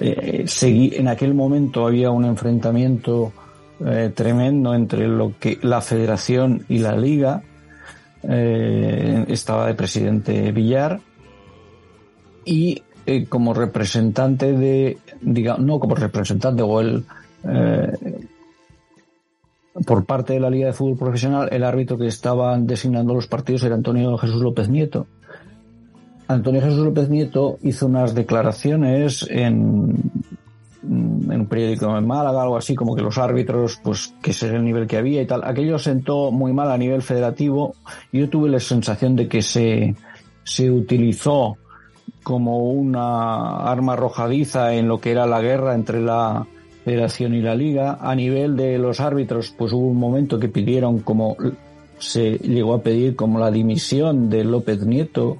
eh, seguí- en aquel momento había un enfrentamiento eh, tremendo entre lo que la Federación y la Liga. Eh, estaba de presidente Villar y eh, como representante de, digamos, no como representante o el eh, por parte de la Liga de Fútbol Profesional, el árbitro que estaba designando los partidos era Antonio Jesús López Nieto. Antonio Jesús López Nieto hizo unas declaraciones en, en un periódico en Málaga, algo así, como que los árbitros, pues que ese es el nivel que había y tal. Aquello sentó muy mal a nivel federativo. Yo tuve la sensación de que se, se utilizó como una arma arrojadiza en lo que era la guerra entre la Federación y la Liga. A nivel de los árbitros, pues hubo un momento que pidieron como se llegó a pedir como la dimisión de López Nieto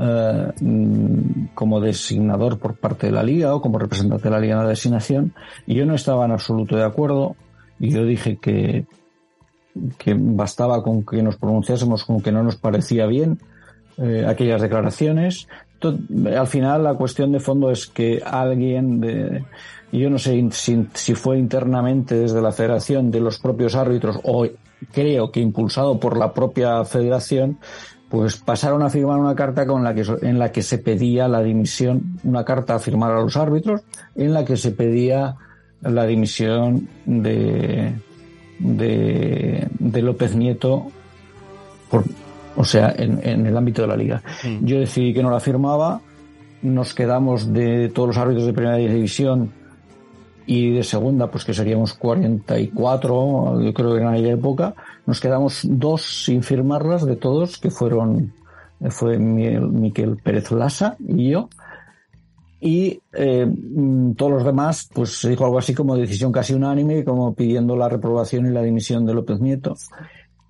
eh, mm, como designador por parte de la Liga o como representante de la Liga en la designación. Y yo no estaba en absoluto de acuerdo y yo dije que, que bastaba con que nos pronunciásemos con que no nos parecía bien eh, aquellas declaraciones. Al final la cuestión de fondo es que alguien yo no sé si, si fue internamente desde la federación de los propios árbitros o creo que impulsado por la propia federación, pues pasaron a firmar una carta con la que, en la que se pedía la dimisión, una carta a firmar a los árbitros, en la que se pedía la dimisión de, de, de López Nieto por, o sea, en, en el ámbito de la liga. Yo decidí que no la firmaba, nos quedamos de todos los árbitros de primera división y de segunda, pues que seríamos 44, yo creo que en aquella época, nos quedamos dos sin firmarlas de todos, que fueron, fue Miquel Pérez Lasa y yo. Y eh, todos los demás, pues se dijo algo así como decisión casi unánime, como pidiendo la reprobación y la dimisión de López Nieto.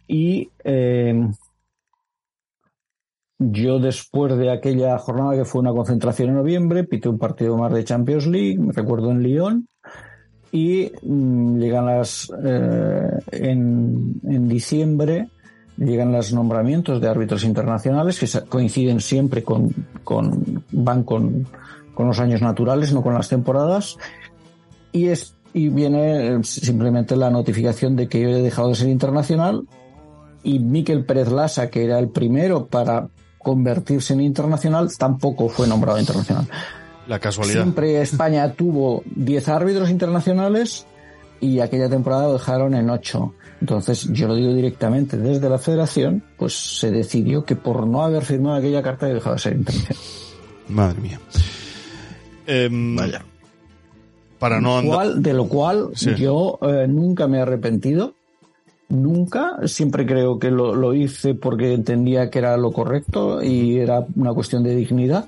Y eh, yo después de aquella jornada que fue una concentración en noviembre, pité un partido más de Champions League, me recuerdo en Lyon, y mm, llegan las eh, en, en diciembre llegan los nombramientos de árbitros internacionales que coinciden siempre con, con van con, con los años naturales, no con las temporadas, y es y viene eh, simplemente la notificación de que yo he dejado de ser internacional y Miquel Pérez Lasa, que era el primero para convertirse en internacional, tampoco fue nombrado internacional. La casualidad. Siempre España tuvo 10 árbitros internacionales y aquella temporada lo dejaron en 8. Entonces, yo lo digo directamente, desde la federación, pues se decidió que por no haber firmado aquella carta he dejado de ser internacional. Madre mía. Em, Vaya. Para no andar. Cual- de lo cual Sí. yo eh, nunca me he arrepentido. Nunca, siempre creo que lo, lo hice porque entendía que era lo correcto y era una cuestión de dignidad.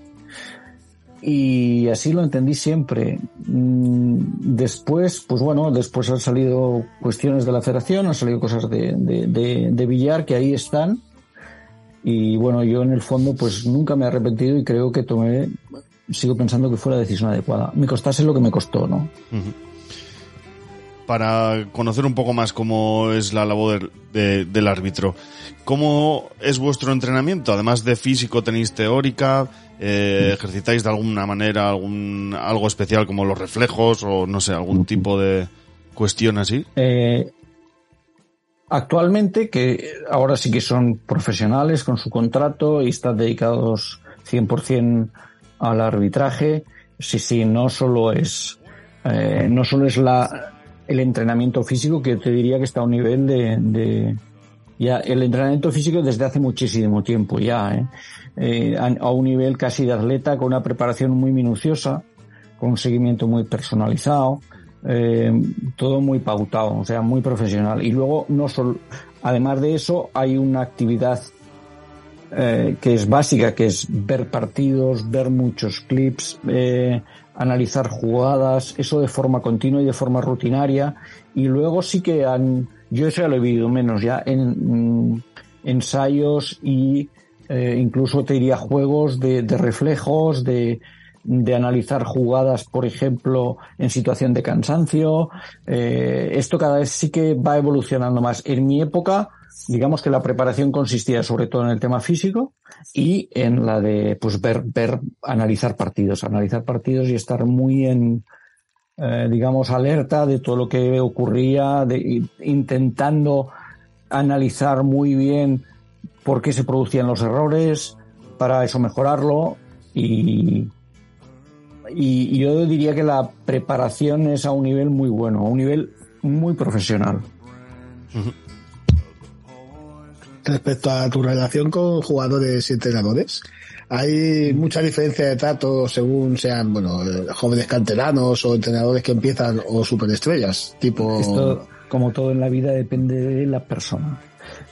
y así lo entendí siempre. Mm, Después, pues bueno, después han salido cuestiones de la federación, han salido cosas de, de, de, Villar que ahí están. Y bueno, yo en el fondo pues nunca me he arrepentido y creo que tomé, sigo pensando que fue la decisión adecuada. Me costase lo que me costó, ¿no? Para conocer un poco más cómo es la labor de- del árbitro, ¿cómo es vuestro entrenamiento? Además de físico, tenéis teórica, eh, ejercitáis de alguna manera algún, algo especial como los reflejos o no sé, algún tipo de cuestión así. Eh, actualmente, que ahora sí que son profesionales con su contrato y están dedicados 100% al arbitraje, sí, sí, no solo es, eh, no solo es la, el entrenamiento físico, que te diría que está a un nivel de, ya, el entrenamiento físico desde hace muchísimo tiempo ya, ¿eh? Eh, a, a un nivel casi de atleta con una preparación muy minuciosa, con un seguimiento muy personalizado, eh, todo muy pautado, o sea, muy profesional. Y luego, no solo, además de eso, hay una actividad eh, que es básica, que es ver partidos, ver muchos clips, eh, analizar jugadas, eso de forma continua y de forma rutinaria. Y luego sí que han, yo eso ya lo he vivido menos ya en mm, ensayos y eh, incluso te diría juegos de, de reflejos, de, de analizar jugadas, por ejemplo, en situación de cansancio. Eh, esto cada vez sí que va evolucionando más. En mi época, digamos que la preparación consistía sobre todo en el tema físico y en la de pues ver, ver, analizar partidos, analizar partidos y estar muy en, eh, digamos, alerta de todo lo que ocurría, de, intentando analizar muy bien por qué se producían los errores, para eso mejorarlo y, y, y yo diría que la preparación es a un nivel muy bueno, a un nivel muy profesional. Respecto a tu relación con jugadores y entrenadores, hay mucha diferencia de trato según sean, bueno, eh, jóvenes canteranos o entrenadores que empiezan o superestrellas, tipo... Esto, como todo en la vida, depende de la persona.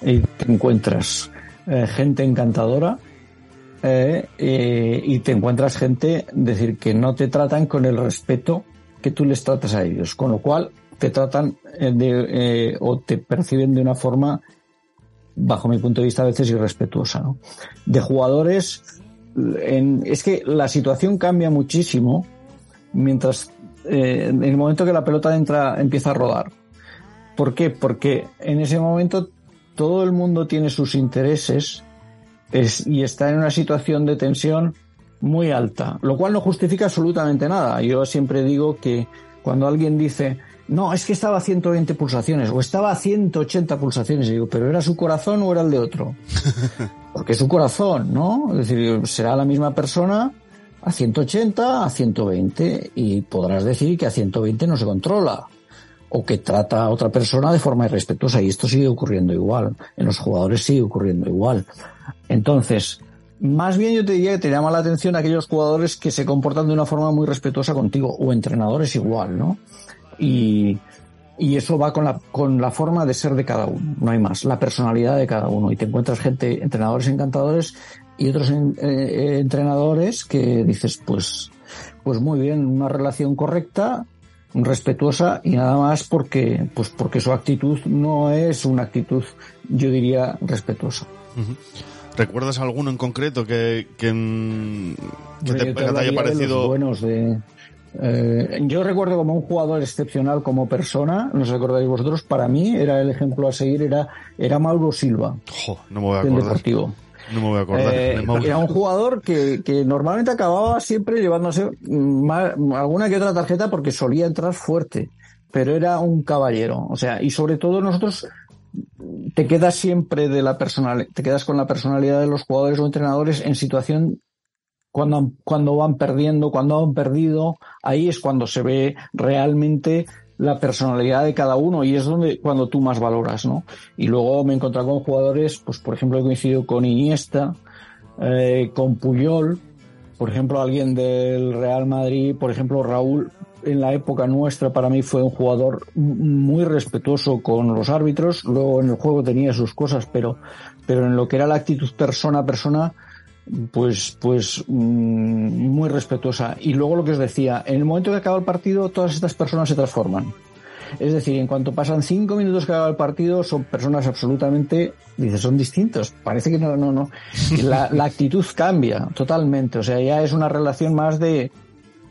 Y te encuentras eh, gente encantadora eh, eh, y te encuentras gente, decir, que no te tratan con el respeto que tú les tratas a ellos, con lo cual te tratan eh, de, o te perciben de una forma, bajo mi punto de vista, a veces irrespetuosa. De jugadores, en- es que la situación cambia muchísimo mientras en el momento que la pelota entra empieza a rodar. ¿Por qué? Porque en ese momento todo el mundo tiene sus intereses es- y está en una situación de tensión muy alta, lo cual no justifica absolutamente nada. Yo siempre digo que cuando alguien dice, no, es que estaba a 120 pulsaciones o estaba a 180 pulsaciones, y digo, pero ¿era su corazón o era el de otro? Porque es su corazón, ¿no? Es decir, será la misma persona a 180, a 120 y podrás decir que a 120 no se controla o que trata a otra persona de forma irrespetuosa y esto sigue ocurriendo igual. En los jugadores sigue ocurriendo igual. Entonces, más bien yo te diría que te llama la atención aquellos jugadores que se comportan de una forma muy respetuosa contigo o entrenadores igual, ¿no? Y, eso va con la, con la forma de ser de cada uno, no hay más, la personalidad de cada uno. Y te encuentras gente, entrenadores encantadores y otros en- eh, entrenadores que dices, pues, pues muy bien, una relación correcta, respetuosa y nada más porque, pues porque su actitud no es una actitud, yo diría, respetuosa. ¿Recuerdas alguno en concreto que, que, mm, que te, que te haya hablaría de los parecido buenos de, eh, yo recuerdo como un jugador excepcional como persona, no os acordáis vosotros, para mí era el ejemplo a seguir, era, era Mauro Silva, Jo, no me voy a acordar. Deportivo. No me voy a acordar. Eh, era un jugador que, que normalmente acababa siempre llevándose alguna que otra tarjeta porque solía entrar fuerte, pero era un caballero. O sea, y sobre todo nosotros te quedas siempre de la personal, te quedas con la personalidad de los jugadores o entrenadores en situación cuando, cuando van perdiendo, cuando han perdido, ahí es cuando se ve realmente la personalidad de cada uno y es donde cuando tú más valoras, ¿no? Y luego me he encontrado con jugadores, pues por ejemplo he coincidido con Iniesta, eh, con Puyol, por ejemplo alguien del Real Madrid, por ejemplo Raúl, en la época nuestra para mí fue un jugador muy respetuoso con los árbitros, luego en el juego tenía sus cosas, pero, pero en lo que era la actitud persona a persona, pues, pues mm, muy respetuosa. Y luego lo que os decía, en el momento que acaba el partido, todas estas personas se transforman. Es decir, en cuanto pasan cinco minutos que acaba el partido, son personas absolutamente, dices, son distintos. Parece que no, no, no. La actitud cambia totalmente. O sea, ya es una relación más de,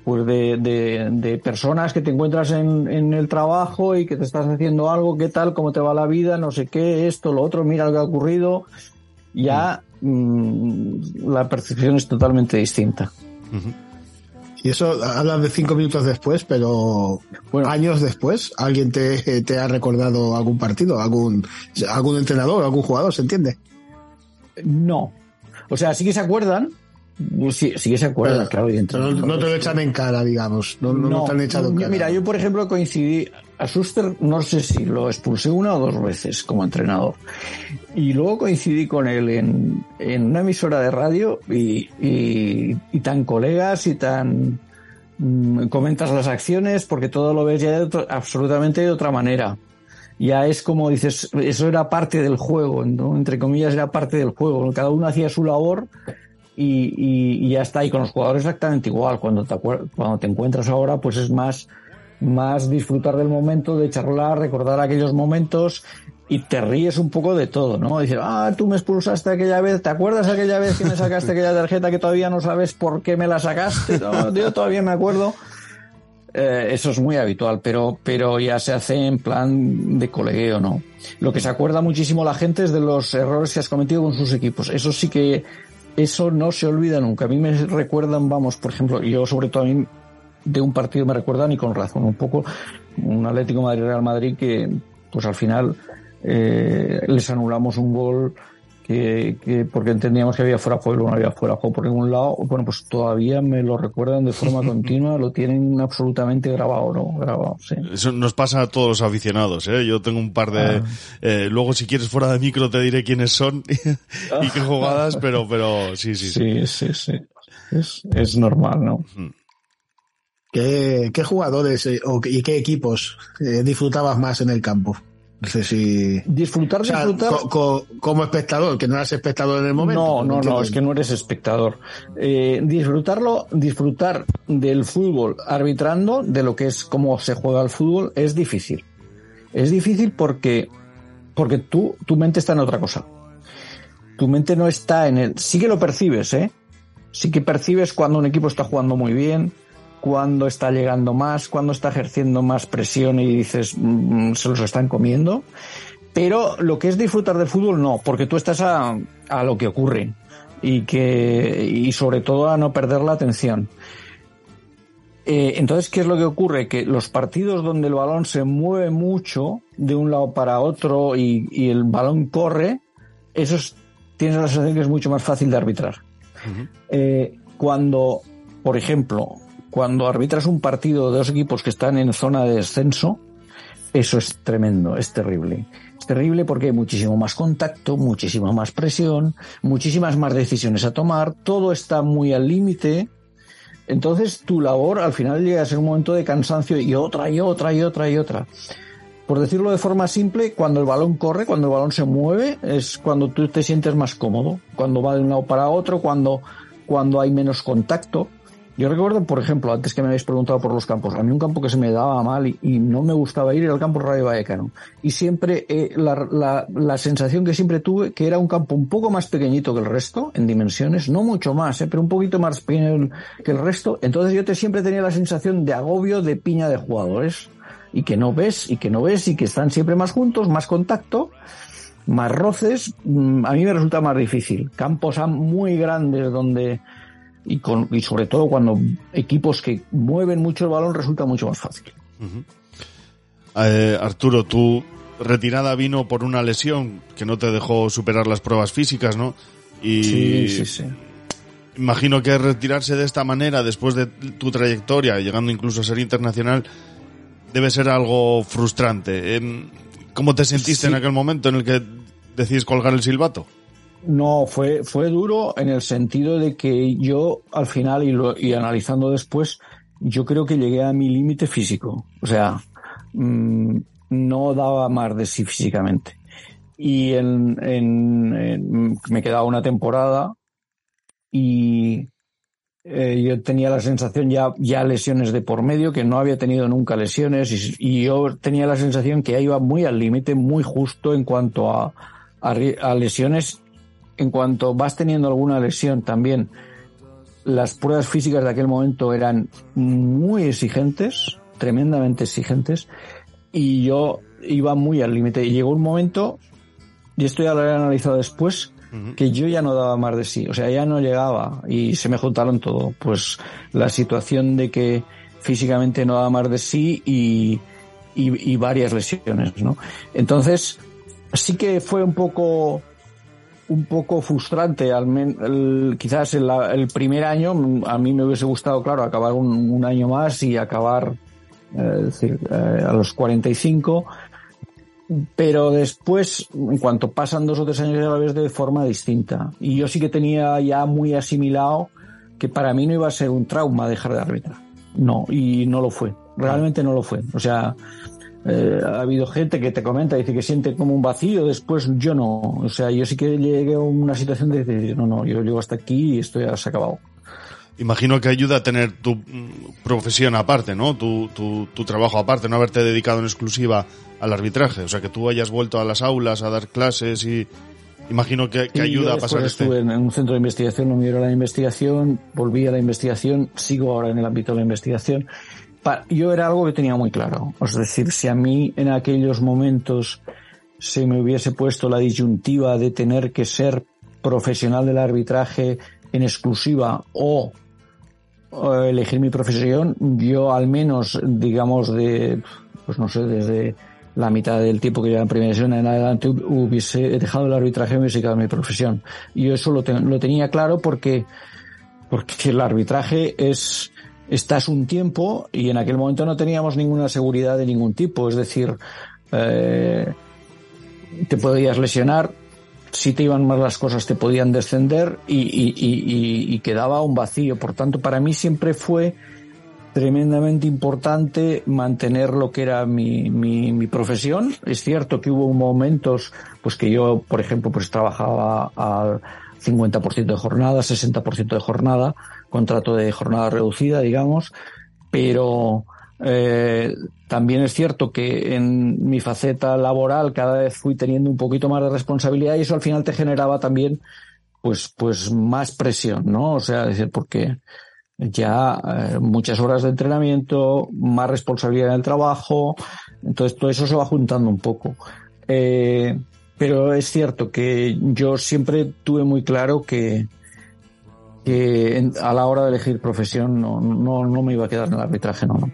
pues de, de, de personas que te encuentras en, en, el trabajo y que te estás haciendo algo, qué tal, cómo te va la vida, no sé qué, esto, lo otro, mira lo que ha ocurrido. Ya mm, la percepción es totalmente distinta. Y eso hablas de cinco minutos después, pero bueno, años después, ¿alguien te, te ha recordado algún partido? ¿Algún, ¿Algún entrenador, algún jugador, se entiende? No. O sea, sí que se acuerdan, Sí, sí que se acuerdan, claro. Pero no, no, te lo echan en cara, digamos. No, no, no te han echado en cara. Mira, yo, por ejemplo, coincidí. A Schuster, no sé si lo expulsé una o dos veces como entrenador. Y luego coincidí con él en, en una emisora de radio y, y, y tan colegas y tan. Mmm, comentas las acciones porque todo lo ves ya de otro, absolutamente de otra manera ya es como dices, eso era parte del juego, ¿no? entre comillas era parte del juego, cada uno hacía su labor y, y, y, ya está. Y con los jugadores exactamente igual. Cuando te, cuando te encuentras ahora, pues es más, más disfrutar del momento, de charlar, recordar aquellos momentos y te ríes un poco de todo, ¿no? Dices, ah, tú me expulsaste aquella vez, ¿te acuerdas aquella vez que me sacaste aquella tarjeta que todavía no sabes por qué me la sacaste? No, yo todavía me acuerdo. Eh, eso es muy habitual, pero, pero ya se hace en plan de colegueo, ¿no? Lo que se acuerda muchísimo la gente es de los errores que has cometido con sus equipos. Eso sí que eso no se olvida nunca. A mí me recuerdan, vamos, por ejemplo, yo sobre todo a mí de un partido me recuerdan y con razón un poco un Atlético Madrid-Real Madrid que pues al final eh, les anulamos un gol que, que, porque entendíamos que había fuera juego y no había fuera juego por ningún lado, bueno, pues todavía me lo recuerdan de forma continua, lo tienen absolutamente grabado, ¿no? Grabado, sí. Eso nos pasa a todos los aficionados, ¿eh? Yo tengo un par de... Ah. Eh, luego, si quieres, fuera de micro te diré quiénes son y qué jugadas, pero, pero sí, sí, sí. Sí, sí, sí. Es, es normal, ¿no? ¿Qué, qué jugadores eh, o, y qué equipos eh, disfrutabas más en el campo? No sé si. Disfrutar, o sea, disfrutar. Co, co, como espectador, que no eras espectador en el momento. No, no, no, es que no eres espectador. Eh, disfrutarlo, disfrutar del fútbol arbitrando, de lo que es cómo se juega el fútbol, es difícil. Es difícil porque, porque tú, tu mente está en otra cosa. Tu mente no está en el. Sí que lo percibes, ¿eh? Sí que percibes cuando un equipo está jugando muy bien, cuando está llegando más, cuando está ejerciendo más presión y dices, mmm, se los están comiendo. Pero lo que es disfrutar del fútbol, no, porque tú estás a, a lo que ocurre y que, y sobre todo a no perder la atención. Eh, entonces, ¿qué es lo que ocurre? Que los partidos donde el balón se mueve mucho de un lado para otro y, y el balón corre, esos tienes la sensación que es mucho más fácil de arbitrar. Uh -huh. eh, cuando, por ejemplo, cuando arbitras un partido de dos equipos que están en zona de descenso, eso es tremendo, es terrible. Es terrible porque hay muchísimo más contacto, muchísima más presión, muchísimas más decisiones a tomar, todo está muy al límite. Entonces tu labor al final llega a ser un momento de cansancio y otra y otra y otra y otra. Por decirlo de forma simple, cuando el balón corre, cuando el balón se mueve, es cuando tú te sientes más cómodo, cuando va de un lado para otro, cuando, cuando hay menos contacto. Yo recuerdo, por ejemplo, antes que me habéis preguntado por los campos, a mí un campo que se me daba mal y, no me gustaba ir era el campo Rayo Vallecano. Y siempre, eh, la, la, la, sensación que siempre tuve que era un campo un poco más pequeñito que el resto, en dimensiones, no mucho más, eh, pero un poquito más pequeño que el resto. Entonces yo te, siempre tenía la sensación de agobio de piña de jugadores. Y que no ves, y que no ves, y que están siempre más juntos, más contacto más roces, mm, a mí me resulta más difícil. Campos muy grandes donde y, con, y sobre todo cuando equipos que mueven mucho el balón resulta mucho más fácil. Uh -huh. eh, Arturo, tu retirada vino por una lesión que no te dejó superar las pruebas físicas, ¿no? Y sí, sí, sí. Imagino que retirarse de esta manera, después de tu trayectoria, llegando incluso a ser internacional, debe ser algo frustrante. ¿Cómo te sentiste sí. en aquel momento en el que decides colgar el silbato? No, fue, fue duro en el sentido de que yo al final y, lo, y analizando después, yo creo que llegué a mi límite físico. O sea, mmm, no daba más de sí físicamente. Y en, en, me quedaba una temporada y eh, yo tenía la sensación ya, ya lesiones de por medio, que no había tenido nunca lesiones y, y yo tenía la sensación que ya iba muy al límite, muy justo en cuanto a, a lesiones. En cuanto vas teniendo alguna lesión también, las pruebas físicas de aquel momento eran muy exigentes, tremendamente exigentes, y yo iba muy al límite. Y llegó un momento, y esto ya lo he analizado después, que yo ya no daba más de sí, o sea, ya no llegaba y se me juntaron todo, pues la situación de que físicamente no daba más de sí y, y, y varias lesiones, ¿no? Entonces, sí que fue un poco un poco frustrante, al men, quizás el, primer año, a mí me hubiese gustado, claro, acabar un, año más y acabar, eh, decir, eh, a los 45, pero después, en cuanto pasan dos o tres años, ya lo ves de forma distinta. Y yo sí que tenía ya muy asimilado que para mí no iba a ser un trauma dejar de arbitrar. No, y no lo fue. Realmente no lo fue. O sea, eh, ha habido gente que te comenta, dice que siente como un vacío, después yo no. O sea, yo sí que llegué a una situación de decir, no, no, yo llego hasta aquí y esto ya se ha acabado. Imagino que ayuda a tener tu profesión aparte, ¿no? Tu, tu, tu trabajo aparte, no haberte dedicado en exclusiva al arbitraje. O sea, que tú hayas vuelto a las aulas a dar clases y imagino que, que ayuda a pasar este... Estuve en un centro de investigación, no me a la investigación, volví a la investigación, sigo ahora en el ámbito de la investigación. Yo era algo que tenía muy claro. Es decir, si a mí en aquellos momentos se me hubiese puesto la disyuntiva de tener que ser profesional del arbitraje en exclusiva o elegir mi profesión, yo al menos, digamos, de, pues no sé, desde la mitad del tiempo que lleva en primera división en adelante hubiese dejado el arbitraje y hubiese quedado en mi profesión. Y yo eso lo, lo tenía claro porque, porque el arbitraje es, estás un tiempo y en aquel momento no teníamos ninguna seguridad de ningún tipo. Es decir, eh, te podías lesionar, si te iban mal las cosas te podían descender y, y, y, y, quedaba un vacío. Por tanto, para mí siempre fue tremendamente importante mantener lo que era mi, mi, mi, profesión. Es cierto que hubo momentos, pues que yo, por ejemplo, pues trabajaba al 50% de jornada, 60% de jornada, contrato de jornada reducida, digamos, pero eh, también es cierto que en mi faceta laboral cada vez fui teniendo un poquito más de responsabilidad y eso al final te generaba también pues pues más presión, ¿no? O sea, decir, porque ya eh, muchas horas de entrenamiento, más responsabilidad en el trabajo, entonces todo eso se va juntando un poco. Eh, pero es cierto que yo siempre tuve muy claro que, que en, a la hora de elegir profesión no, no, no me iba a quedar en el arbitraje, no. no.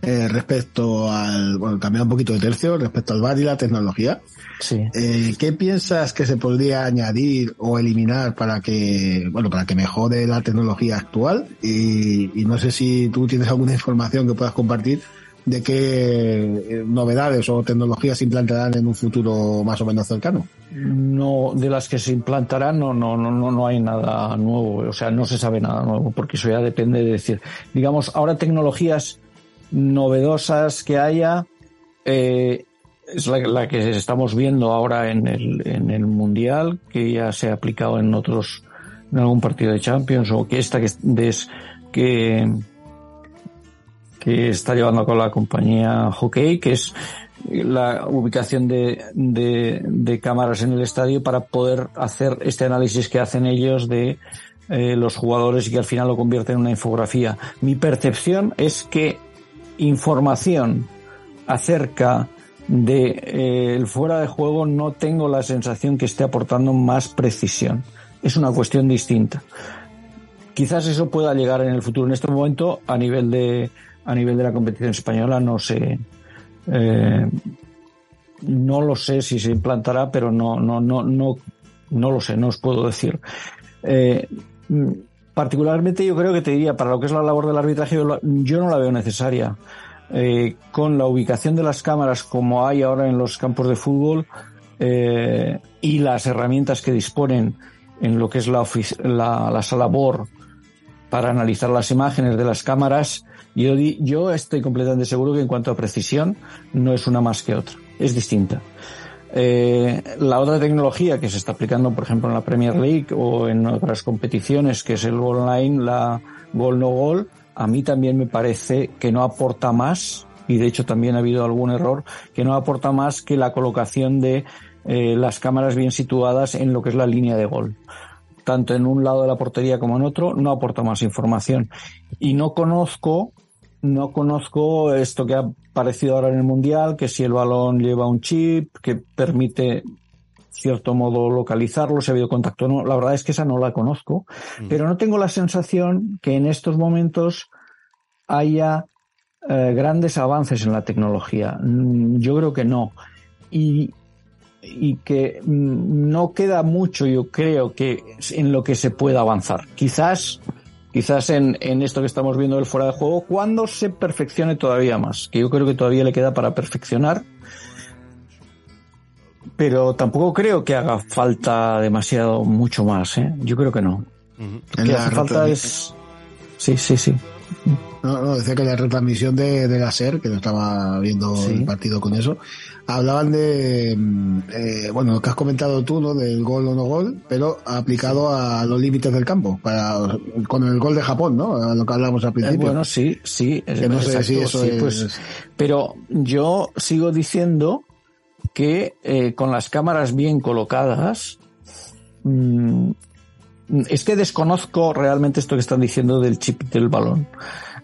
Eh, respecto al, bueno, cambiar un poquito de tercio, respecto al VAR y la tecnología. Sí. Eh, ¿Qué piensas que se podría añadir o eliminar para que, bueno, para que mejore la tecnología actual? Y, y no sé si tú tienes alguna información que puedas compartir de qué novedades o tecnologías se implantarán en un futuro más o menos cercano. No, de las que se implantarán no, no, no, no hay nada nuevo, o sea, no se sabe nada nuevo, porque eso ya depende de decir, digamos, ahora tecnologías novedosas que haya, eh, es la, la, que estamos viendo ahora en el, en el Mundial, que ya se ha aplicado en otros, en algún partido de Champions, o que esta que, des, que, está llevando con la compañía Hockey, que es la ubicación de, de, de, cámaras en el estadio para poder hacer este análisis que hacen ellos de eh, los jugadores y que al final lo convierten en una infografía. Mi percepción es que información acerca de eh, el fuera de juego no tengo la sensación que esté aportando más precisión. Es una cuestión distinta. Quizás eso pueda llegar en el futuro. En este momento, a nivel de a nivel de la competición española, no sé. Eh, no lo sé si se implantará, pero no, no, no, no, no lo sé, no os puedo decir. Eh, particularmente yo creo que te diría, para lo que es la labor del arbitraje, yo, no la veo necesaria. Eh, con la ubicación de las cámaras como hay ahora en los campos de fútbol y las herramientas que disponen en lo que es la, la, la sala BOR para analizar las imágenes de las cámaras, yo, yo estoy completamente seguro que en cuanto a precisión no es una más que otra, es distinta. Eh, la otra tecnología que se está aplicando, por ejemplo, en la Premier League o en otras competiciones, que es el gol online, la gol no gol, a mí también me parece que no aporta más, y de hecho también ha habido algún error, que no aporta más que la colocación de eh, las cámaras bien situadas en lo que es la línea de gol. Tanto en un lado de la portería como en otro, no aporta más información. Y no conozco, no conozco esto que ha aparecido ahora en el Mundial, que si el balón lleva un chip que permite cierto modo localizarlo, si ha habido contacto o no. La verdad es que esa no la conozco, pero no tengo la sensación que en estos momentos haya eh, grandes avances en la tecnología. Mm, Yo creo que no. Y, y que mm, no queda mucho, yo creo, que en lo que se pueda avanzar. Quizás, quizás en, en esto que estamos viendo del fuera de juego, cuando se perfeccione todavía más, que yo creo que todavía le queda para perfeccionar. Pero tampoco creo que haga falta demasiado mucho más, ¿eh? Yo creo que no. Lo que hace falta es... Sí, sí, sí. No, no, decía que la retransmisión de, de la SER, que no estaba viendo Sí. el partido con eso, hablaban de, mm, eh, bueno, lo que has comentado tú, ¿no? Del gol o no gol, pero aplicado a los límites del campo, para, con el gol de Japón, ¿no? A lo que hablamos al Eh, principio. bueno, sí, sí. es- Que no sé si eso sí, es- pues, pero yo sigo diciendo que eh, con las cámaras bien colocadas, mm, es que desconozco realmente esto que están diciendo del chip del balón.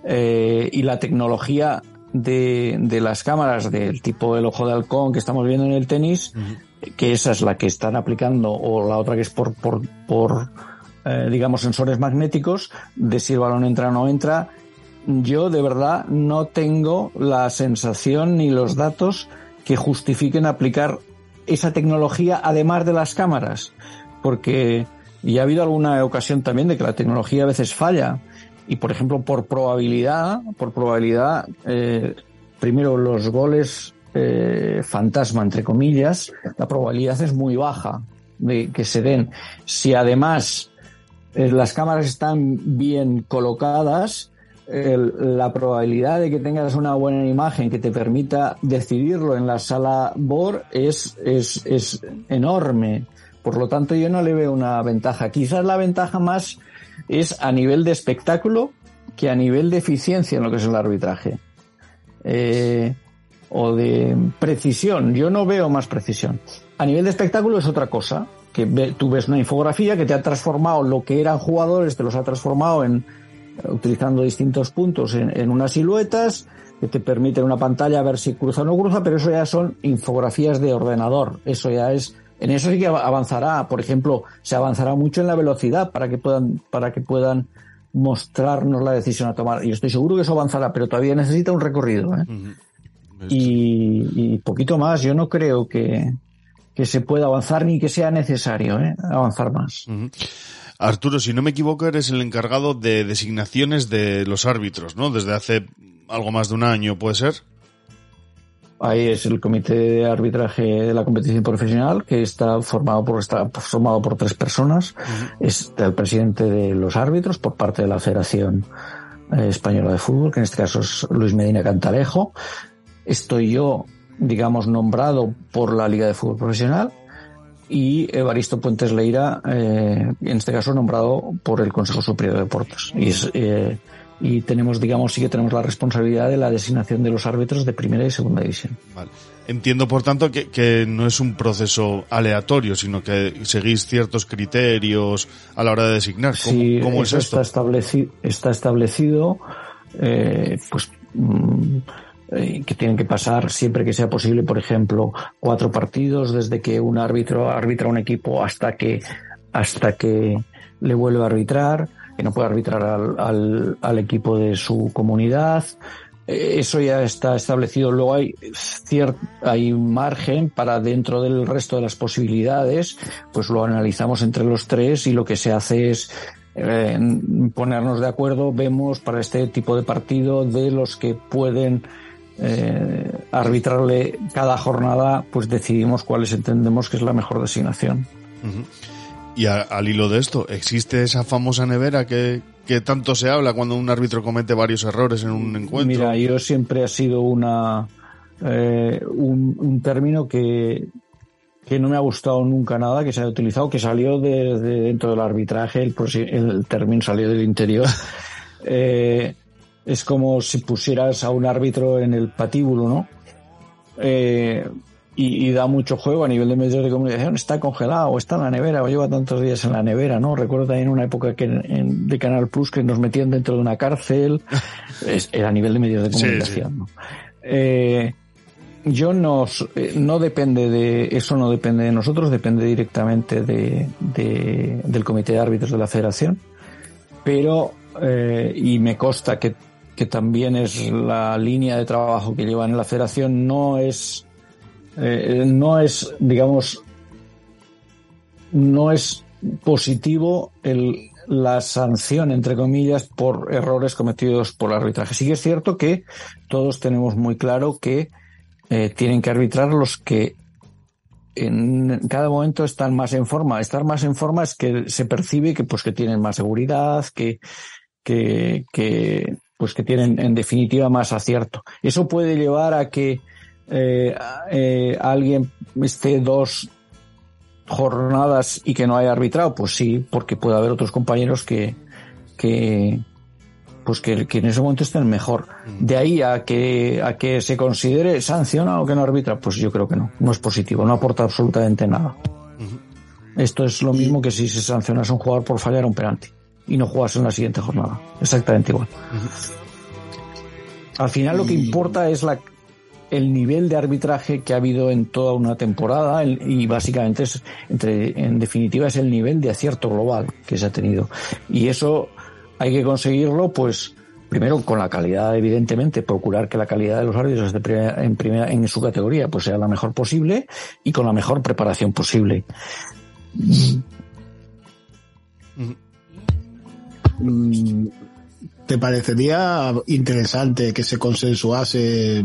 Eh, y la tecnología de, de las cámaras del tipo el ojo de halcón que estamos viendo en el tenis, que esa es la que están aplicando, o la otra que es por, por, por eh, digamos, sensores magnéticos, de si el balón entra o no entra. Yo de verdad no tengo la sensación ni los datos que justifiquen aplicar esa tecnología además de las cámaras, porque ya ha habido alguna ocasión también de que la tecnología a veces falla y por ejemplo por probabilidad, por probabilidad, eh, primero los goles eh, fantasma entre comillas, la probabilidad es muy baja de que se den. Si además eh, las cámaras están bien colocadas, la probabilidad de que tengas una buena imagen que te permita decidirlo en la sala BOR es, es, es enorme. Por lo tanto, yo no le veo una ventaja. Quizás la ventaja más es a nivel de espectáculo que a nivel de eficiencia en lo que es el arbitraje. Eh, o de precisión. Yo no veo más precisión. A nivel de espectáculo es otra cosa. Que ve- tú ves una infografía que te ha transformado lo que eran jugadores, te los ha transformado en utilizando distintos puntos en, en unas siluetas que te permiten una pantalla ver si cruza o no cruza, pero eso ya son infografías de ordenador. Eso ya es, en eso sí que av- avanzará. Por ejemplo, se avanzará mucho en la velocidad para que puedan, para que puedan mostrarnos la decisión a tomar. Y estoy seguro que eso avanzará, pero todavía necesita un recorrido. ¿eh? y, y poquito más. Yo no creo que, que se pueda avanzar ni que sea necesario ¿eh? avanzar más. Arturo, si no me equivoco, eres el encargado de designaciones de los árbitros, ¿no? Desde hace algo más de un año, ¿puede ser? Ahí es el comité de arbitraje de la competición profesional que está formado por está formado por tres personas. Está el presidente de los árbitros por parte de la Federación eh, Española de Fútbol, que en este caso es Luis Medina Cantalejo. Estoy yo, digamos, nombrado por la Liga de Fútbol Profesional y Evaristo Puentes Leira, eh, en este caso nombrado por el Consejo Superior de Deportes. Y, es, eh, y tenemos, digamos, sí que tenemos la responsabilidad de la designación de los árbitros de primera y segunda división. Vale. Entiendo, por tanto, que, que no es un proceso aleatorio, sino que seguís ciertos criterios a la hora de designar. ¿Cómo, Sí, cómo es esto? Está establecido, está establecido eh, pues, mm, eh, que tienen que pasar siempre que sea posible, por ejemplo, cuatro partidos desde que un árbitro arbitra un equipo hasta que hasta que le vuelve a arbitrar, que no puede arbitrar al, al, al equipo de su comunidad. Eh, Eso ya está establecido. Luego hay cier- hay margen para dentro del resto de las posibilidades, pues lo analizamos entre los tres y lo que se hace es eh, ponernos de acuerdo. Vemos para este tipo de partido de los que pueden eh, arbitrarle cada jornada, pues decidimos cuáles entendemos que es la mejor designación. Y al hilo de esto, ¿existe esa famosa nevera que, que tanto se habla cuando un árbitro comete varios errores en un encuentro? Mira, yo siempre ha sido una eh, un, término que que no me ha gustado nunca nada que se haya utilizado, que salió de, de dentro del arbitraje, el, el término salió del interior. Eh, es como si pusieras a un árbitro en el patíbulo, ¿no? Eh, y, y da mucho juego a nivel de medios de comunicación. Está congelado, o está en la nevera, o lleva tantos días en la nevera, ¿no? Recuerdo también una época que en- en- de Canal Plus que nos metían dentro de una cárcel. Es, era a nivel de medios de Sí, comunicación, ¿no? Eh, yo no, eh, no depende de, eso no depende de nosotros, depende directamente de, de- del comité de árbitros de la federación, pero, eh, y me consta que, que también es la línea de trabajo que llevan en la federación, no es, eh, no es, digamos, no es positivo la sanción, entre comillas, por errores cometidos por el arbitraje. Sí que es cierto que todos tenemos muy claro que eh, tienen que arbitrar los que en cada momento están más en forma. Estar más en forma es que se percibe que pues que tienen más seguridad, que, que pues que tienen en definitiva más acierto. Eso puede llevar a que eh, eh, alguien esté dos jornadas y que no haya arbitrado, pues sí, porque puede haber otros compañeros que, que pues que, que en ese momento estén mejor. De ahí a que, a que se considere sanciona o que no arbitra, pues yo creo que no, no es positivo, no aporta absolutamente nada. Esto es lo mismo que si se sancionase a un jugador por fallar un penalti y no jugase en la siguiente jornada. Exactamente igual. Al final lo que importa es la, el nivel de arbitraje que ha habido en toda una temporada el- y básicamente es, entre, en definitiva, es el nivel de acierto global que se ha tenido. Y eso hay que conseguirlo, pues, primero con la calidad, evidentemente, procurar que la calidad de los árbitros de primera- en, primera, en su categoría pues sea la mejor posible y con la mejor preparación posible. Mm, ¿Te parecería interesante que se consensuase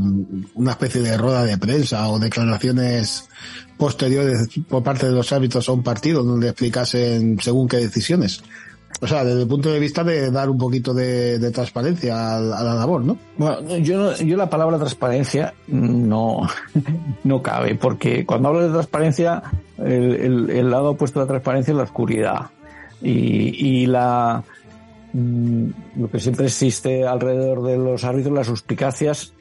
una especie de rueda de prensa o declaraciones posteriores por parte de los árbitros a un partido donde explicasen según qué decisiones? O sea, desde el punto de vista de dar un poquito de, de transparencia a, la labor, ¿no? Bueno, yo, yo la palabra transparencia no, no cabe, porque cuando hablo de transparencia, el, el- lado opuesto a la transparencia es la oscuridad. Y, y la, lo que siempre existe alrededor de los árbitros, las suspicacias,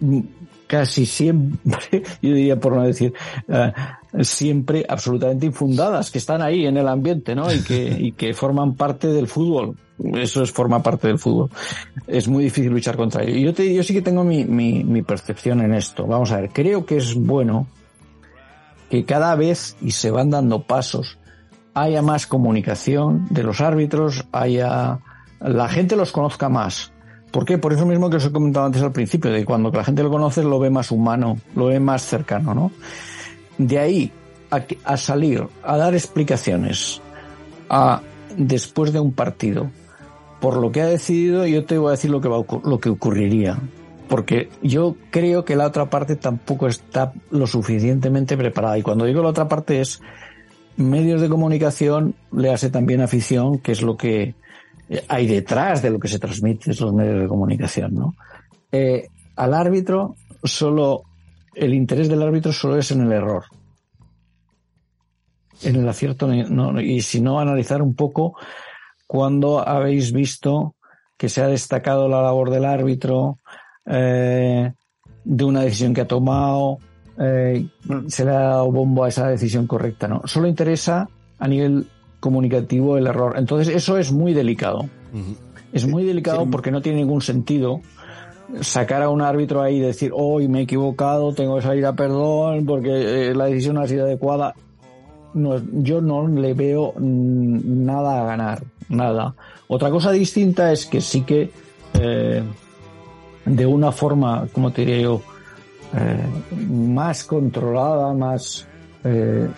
mm, casi siempre, yo diría por no decir, eh, siempre absolutamente infundadas, que están ahí en el ambiente, ¿no? Y que, y que forman parte del fútbol. Eso es, forma parte del fútbol. Es muy difícil luchar contra ello. Yo, te, yo sí que tengo mi, mi, mi percepción en esto. Vamos a ver, creo que es bueno que cada vez, y se van dando pasos, haya más comunicación de los árbitros, haya, la gente los conozca más. ¿Por qué? Por eso mismo que os he comentado antes al principio, de cuando la gente lo conoce lo ve más humano, lo ve más cercano, ¿no? De ahí a, salir a dar explicaciones a, después de un partido por lo que ha decidido, yo te voy a decir lo que va lo que ocurriría. Porque yo creo que la otra parte tampoco está lo suficientemente preparada. Y cuando digo la otra parte es medios de comunicación, le hace también afición, que es lo que hay detrás de lo que se transmite en los medios de comunicación, ¿no? Eh, al árbitro solo, el interés del árbitro solo es en el error. En el acierto, no, y si no, analizar un poco cuando habéis visto que se ha destacado la labor del árbitro, eh, de una decisión que ha tomado, eh, se le ha dado bombo a esa decisión correcta, ¿no? Solo interesa a nivel comunicativo el error. Entonces, eso es muy delicado. Es muy delicado porque no tiene ningún sentido sacar a un árbitro ahí y decir, hoy me he equivocado, tengo que salir a perdón porque eh, la decisión no ha sido adecuada. No, yo no le veo nada a ganar, nada. Otra cosa distinta es que sí que eh, de una forma, como te diría yo, eh, más controlada, más eh,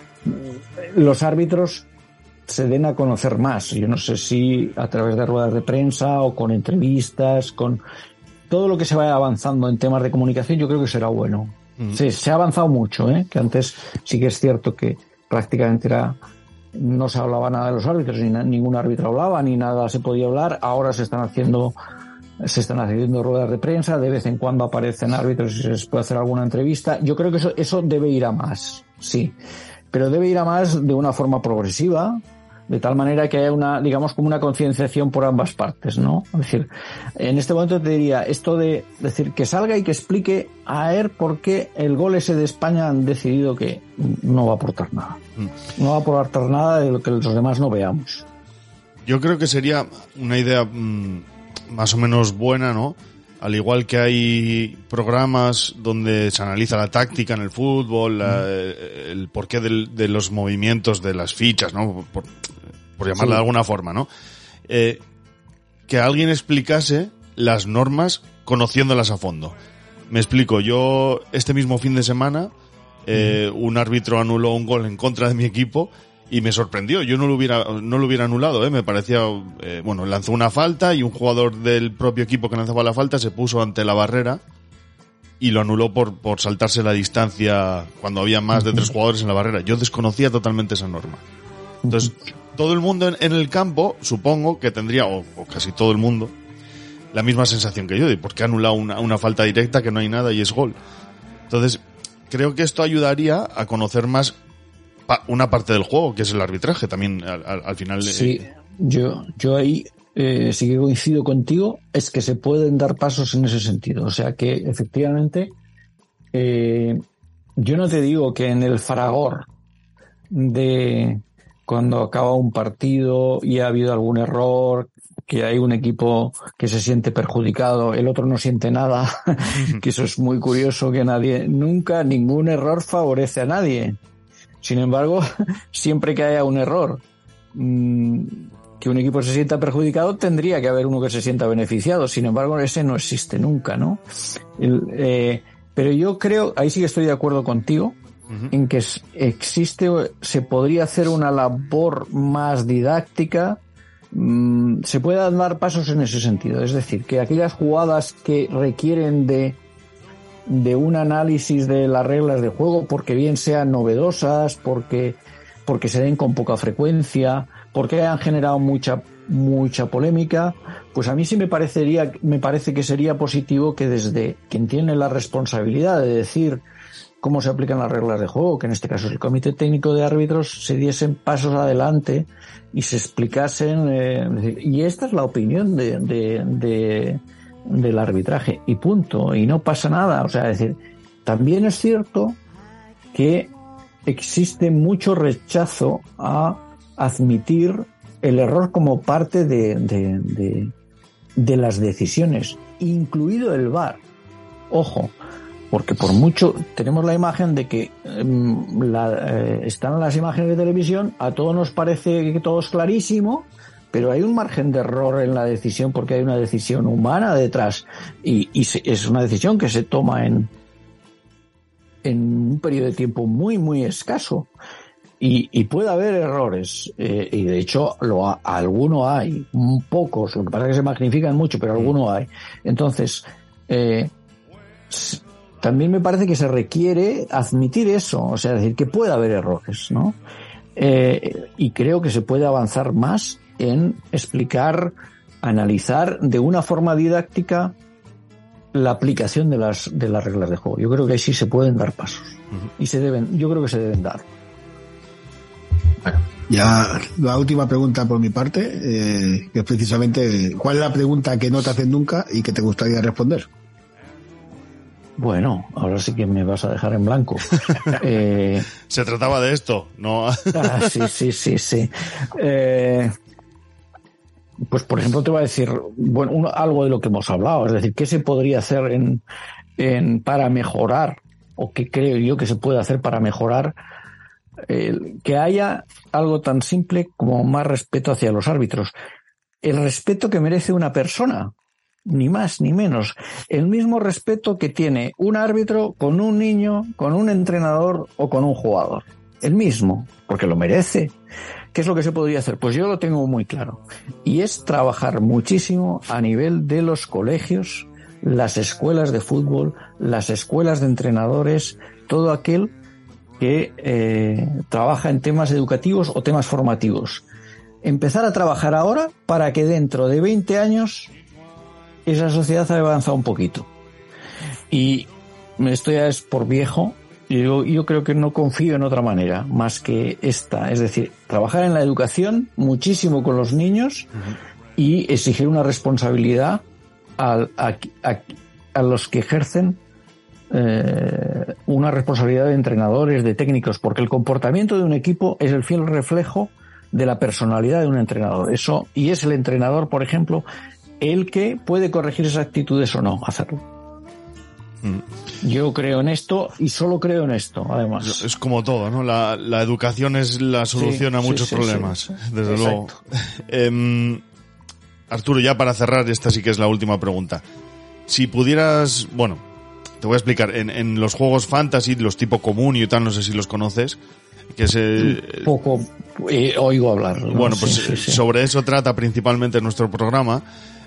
los árbitros se den a conocer más. Yo no sé si a través de ruedas de prensa o con entrevistas, con todo lo que se vaya avanzando en temas de comunicación, yo creo que será bueno. Sí, se ha avanzado mucho, ¿eh? que antes sí que es cierto que prácticamente era no se hablaba nada de los árbitros, ni ningún árbitro hablaba, ni nada se podía hablar. Ahora se están haciendo se están haciendo ruedas de prensa, de vez en cuando aparecen árbitros y se les puede hacer alguna entrevista. Yo creo que eso, eso debe ir a más, sí. Pero debe ir a más de una forma progresiva, de tal manera que haya una, digamos, como una concienciación por ambas partes, ¿no? Es decir, en este momento te diría esto de decir que salga y que explique a él por qué el gol ese de España han decidido que no va a aportar nada. No va a aportar nada de lo que los demás no veamos. Yo creo que sería una idea mm, más o menos buena, ¿no? Al igual que hay programas donde se analiza la táctica en el fútbol, la- el porqué del- de los movimientos de las fichas, ¿no? Por, por llamarla de alguna forma, ¿no? Eh, que alguien explicase las normas conociéndolas a fondo. Me explico, yo este mismo fin de semana eh, un árbitro anuló un gol en contra de mi equipo y me sorprendió. Yo no lo hubiera, no lo hubiera anulado, ¿eh? me parecía, eh, bueno, lanzó una falta y un jugador del propio equipo que lanzaba la falta se puso ante la barrera y lo anuló por, por saltarse la distancia cuando había más de tres jugadores en la barrera. Yo desconocía totalmente esa norma. Entonces, todo el mundo en, en el campo, supongo que tendría, o, o casi todo el mundo, la misma sensación que yo, de por qué ha anulado una, una falta directa que no hay nada y es gol. Entonces, creo que esto ayudaría a conocer más pa- una parte del juego, que es el arbitraje también al, al- al final. eh, Sí, yo, yo ahí eh, sí que coincido contigo, es que se pueden dar pasos en ese sentido. O sea que efectivamente, eh, yo no te digo que en el fragor de cuando acaba un partido y ha habido algún error, que hay un equipo que se siente perjudicado, el otro no siente nada, que eso es muy curioso que nadie, nunca ningún error favorece a nadie. Sin embargo, siempre que haya un error mm, que un equipo se sienta perjudicado, tendría que haber uno que se sienta beneficiado. Sin embargo, ese no existe nunca, ¿no? El, eh, pero yo creo, ahí sí que estoy de acuerdo contigo, en que existe, se podría hacer una labor más didáctica, mm, se puedan dar pasos en ese sentido. Es decir, que aquellas jugadas que requieren de, de un análisis de las reglas de juego, porque bien sean novedosas, porque, porque se den con poca frecuencia, porque hayan generado mucha, mucha polémica, pues a mí sí me parecería, me parece que sería positivo que desde quien tiene la responsabilidad de decir cómo se aplican las reglas de juego, que en este caso es el Comité Técnico de Árbitros, se diesen pasos adelante y se explicasen. eh, y esta es la opinión de, de- de- del arbitraje, y punto, y no pasa nada. O sea, es decir, también es cierto que existe mucho rechazo a admitir el error como parte de, de- de- las decisiones, incluido el VAR. Ojo, porque por mucho tenemos la imagen de que em, la, eh, están las imágenes de televisión, a todos nos parece que todo es clarísimo, pero hay un margen de error en la decisión porque hay una decisión humana detrás y, y se- es una decisión que se toma en, en un periodo de tiempo muy, muy escaso. Y, y puede haber errores, eh, y de hecho lo ha- alguno hay, pocos, lo que pasa es que se magnifican mucho, pero alguno hay. Entonces, eh, también me parece que se requiere admitir eso, o sea, decir que puede haber errores, ¿no? Eh, y creo que se puede avanzar más en explicar, analizar de una forma didáctica la aplicación de las, de las reglas de juego. Yo creo que ahí sí se pueden dar pasos. Y se deben, yo creo que se deben dar. Ya la última pregunta por mi parte, eh, que es precisamente, ¿cuál es la pregunta que no te hacen nunca y que te gustaría responder? Bueno, ahora sí que me vas a dejar en blanco. Eh, Se trataba de esto, no. Ah, sí, sí, sí, sí. Eh, pues, por ejemplo, te voy a decir, bueno, algo de lo que hemos hablado, es decir, ¿qué se podría hacer en, en- para mejorar, o qué creo yo que se puede hacer para mejorar que haya algo tan simple como más respeto hacia los árbitros? El respeto que merece una persona, ni más ni menos. El mismo respeto que tiene un árbitro con un niño, con un entrenador o con un jugador. El mismo, porque lo merece. ¿Qué es lo que se podría hacer? Pues yo lo tengo muy claro. Y es trabajar muchísimo a nivel de los colegios, las escuelas de fútbol, las escuelas de entrenadores, todo aquel que eh, trabaja en temas educativos o temas formativos. Empezar a trabajar ahora para que dentro de 20 años esa sociedad ha avanzado un poquito. Y esto ya es por viejo Yo, creo que no confío en otra manera más que esta. Es decir, trabajar en la educación muchísimo con los niños y exigir una responsabilidad a, a- a- a los que ejercen eh, una responsabilidad de entrenadores, de técnicos, porque el comportamiento de un equipo es el fiel reflejo de la personalidad de un entrenador. Eso, y es el entrenador, por ejemplo, el que puede corregir esas actitudes o no hacerlo. Yo creo en esto y solo creo en esto, además. Es como todo, ¿no? La, la educación es la solución Sí, a muchos sí, problemas, desde luego. Em, Arturo, ya para cerrar, esta sí que es la última pregunta. Si pudieras, bueno, te voy a explicar, en, en los juegos fantasy, los tipo común y tal, no sé si los conoces, que es... eh, Poco eh, oigo hablar. ¿no? Bueno, pues sobre eso trata principalmente nuestro programa.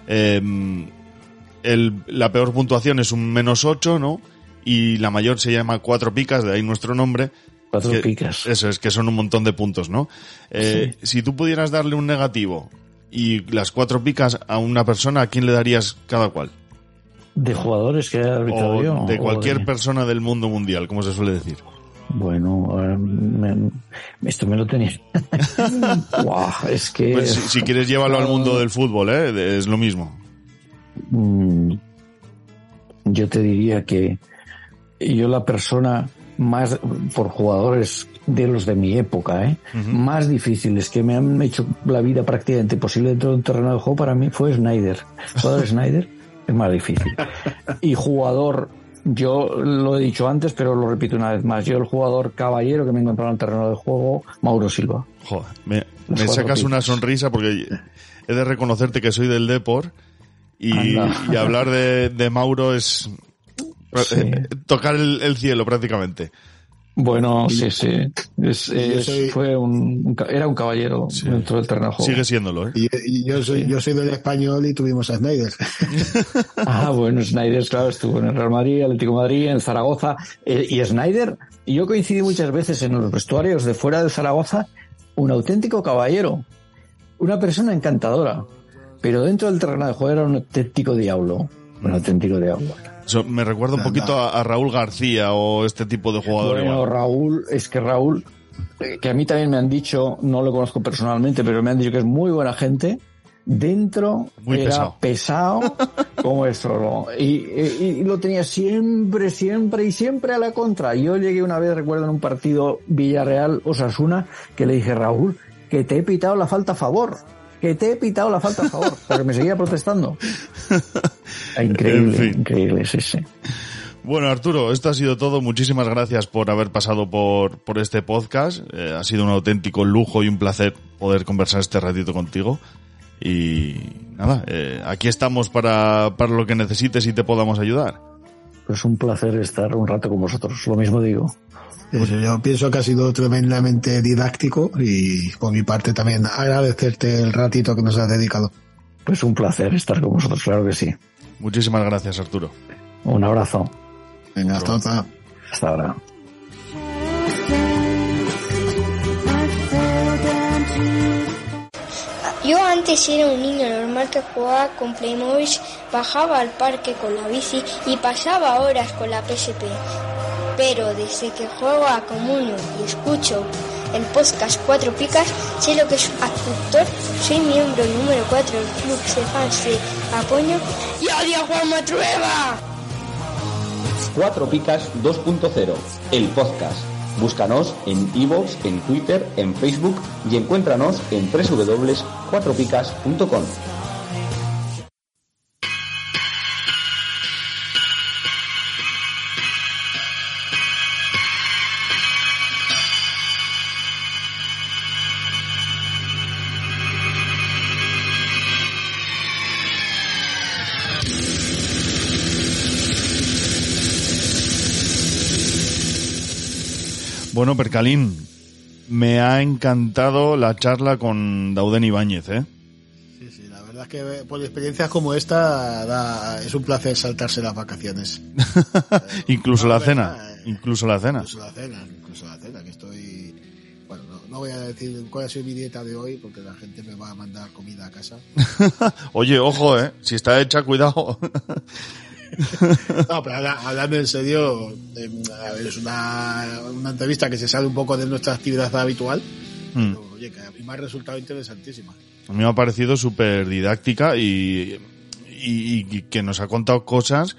Eh, el- la peor puntuación es un menos 8, ¿no? Y la mayor se llama cuatro picas, de ahí nuestro nombre. Cuatro Que- picas. Eso es, que son un montón de puntos, ¿no? Eh, Si tú pudieras darle un negativo y las cuatro picas a una persona, ¿a quién le darías cada cual? De jugadores que haya arbitrado yo, de cualquier de- persona del mundo mundial, como se suele decir. Bueno, eh, me- esto me lo tenía. Guau, es que. Pues si, si quieres llévalo al mundo del fútbol, ¿eh? Es lo mismo. Mm, yo te diría que yo la persona más por jugadores de los de mi época, ¿eh? más difíciles que me han hecho la vida prácticamente posible dentro de un terreno de juego para mí fue Snyder. Jugador Snyder es más difícil. Y jugador, yo lo he dicho antes, pero lo repito una vez más. Yo el jugador caballero que me he encontrado en el terreno de juego, Mauro Silva. Joder, me, sacas una sonrisa porque he de reconocerte que soy del Depor y, hablar de, de Mauro es Sí. eh, tocar el, el cielo prácticamente. Bueno, sí, sí. Es- yo es- soy- fue un, era un caballero dentro del terreno. Sigue siéndolo, ¿eh? Y, y yo soy yo soy del español y tuvimos a Snyder. Ah, bueno, Snyder, claro, estuvo en el Real Madrid, Atlético de Madrid, en Zaragoza. Eh, y Snyder, y yo coincidí muchas veces en los vestuarios de fuera de Zaragoza, un auténtico caballero, una persona encantadora. Pero dentro del terreno de juego era un auténtico diablo. Un auténtico diablo. Eso me recuerda un poquito a, a Raúl García o este tipo de jugador. Bueno. Raúl, es que Raúl, eh, que a mí también me han dicho, no lo conozco personalmente, pero me han dicho que es muy buena gente. Dentro Muy era pesado. pesado, como esto. ¿no? Y, y- y lo tenía siempre, siempre y siempre a la contra. Yo llegué una vez, recuerdo, en un partido Villarreal-Osasuna, que le dije, Raúl, que te he pitado la falta a favor. Que te he pitado la falta a favor. Porque me seguía protestando. Increíble, En fin. increíble, sí, sí. Bueno, Arturo, esto ha sido todo. Muchísimas gracias por haber pasado por, por este podcast. Eh, ha sido un auténtico lujo y un placer poder conversar este ratito contigo. Y nada, eh, aquí estamos para, para lo que necesites y te podamos ayudar. Pues un placer estar un rato con vosotros. Lo mismo digo. Eso, yo pienso que ha sido tremendamente didáctico y por mi parte también agradecerte el ratito que nos has dedicado. Pues un placer estar con vosotros, claro que sí. Muchísimas gracias, Arturo. Un abrazo. Venga, hasta otra. Hasta ahora. Yo antes era un niño normal que jugaba con Playmobil, bajaba al parque con la bici y pasaba horas con la PSP. Pero desde que juego a Comunio y escucho el podcast Cuatro Picas, sé lo que es actor, soy miembro número 4 del club de fans de Apoño y odio a Juan Matrueva. Cuatro Picas 2.0, el podcast. Búscanos en iVoox, en Twitter, en Facebook y encuéntranos en www.cuatropicas.com. Bueno, Percalín, me ha encantado la charla con Dauden Ibáñez, ¿eh? Sí, sí, la verdad es que eh, por experiencias como esta da- es un placer saltarse las vacaciones. incluso No, la cena, verdad, eh. incluso la cena. Incluso la cena, incluso la cena, que estoy... Bueno, no, no voy a decir cuál ha sido mi dieta de hoy porque la gente me va a mandar comida a casa. Oye, ojo, ¿eh? Si está hecha, cuidado. No, pero ahora- hablando en serio, eh, a ver, es una, una entrevista que se sale un poco de nuestra actividad habitual. Mm. Pero, oye, que a mí me ha resultado interesantísima. A mí me ha parecido súper didáctica y, y- y que nos ha contado cosas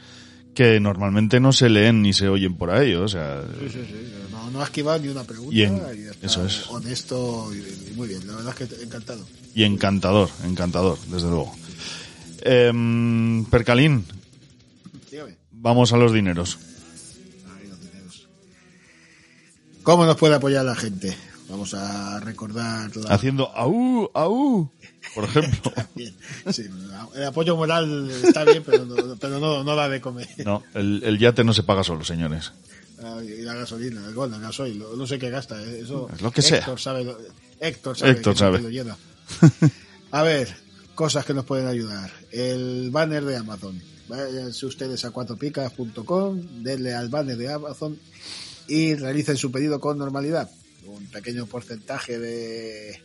que normalmente no se leen ni se oyen por ahí. O sea, Sí, sí, sí. No, no ha esquivado ni una pregunta. Y en- y está eso es. Honesto y, muy bien. La verdad es que encantado. y encantador, encantador, desde luego. Em, Percalín. Vamos a los dineros. ¿Cómo nos puede apoyar la gente? Vamos a recordar la... Haciendo au, au, por ejemplo. Sí, el apoyo moral está bien, pero no, pero no, no da de comer. No, el, el yate no se paga solo, señores. Ah, Y la gasolina, el gol, el gasoil, no sé qué gasta. ¿eh? Eso, Es lo que sea. Héctor sabe. lo- Héctor sabe. Héctor que sabe. lo llena. A ver, cosas que nos pueden ayudar. El banner de Amazon. Váyanse ustedes a cuatropicas.com, denle al banner de Amazon y realicen su pedido con normalidad. Un pequeño porcentaje de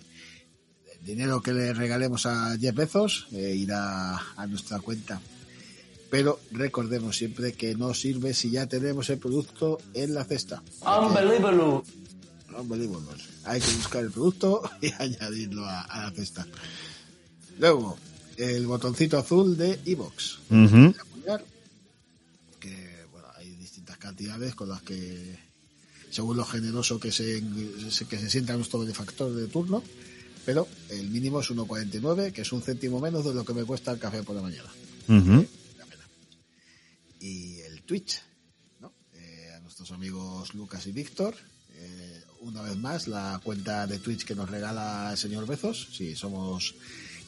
dinero que le regalemos a Jeff Bezos eh, irá a nuestra cuenta. Pero recordemos siempre que no sirve si ya tenemos el producto en la cesta. Unbelievable. Unbelievable. Hay que buscar el producto y añadirlo a, a la cesta. Luego, el botoncito azul de iBox. Ujú. apoyar, que bueno, hay distintas cantidades con las que según lo generoso que se, que se sienta nuestro benefactor de turno pero el mínimo es 1,49 que es un céntimo menos de lo que me cuesta el café por la mañana Ujú. y el Twitch ¿no? Eh, a nuestros amigos Lucas y Víctor eh, una vez más la cuenta de Twitch que nos regala el señor Bezos si somos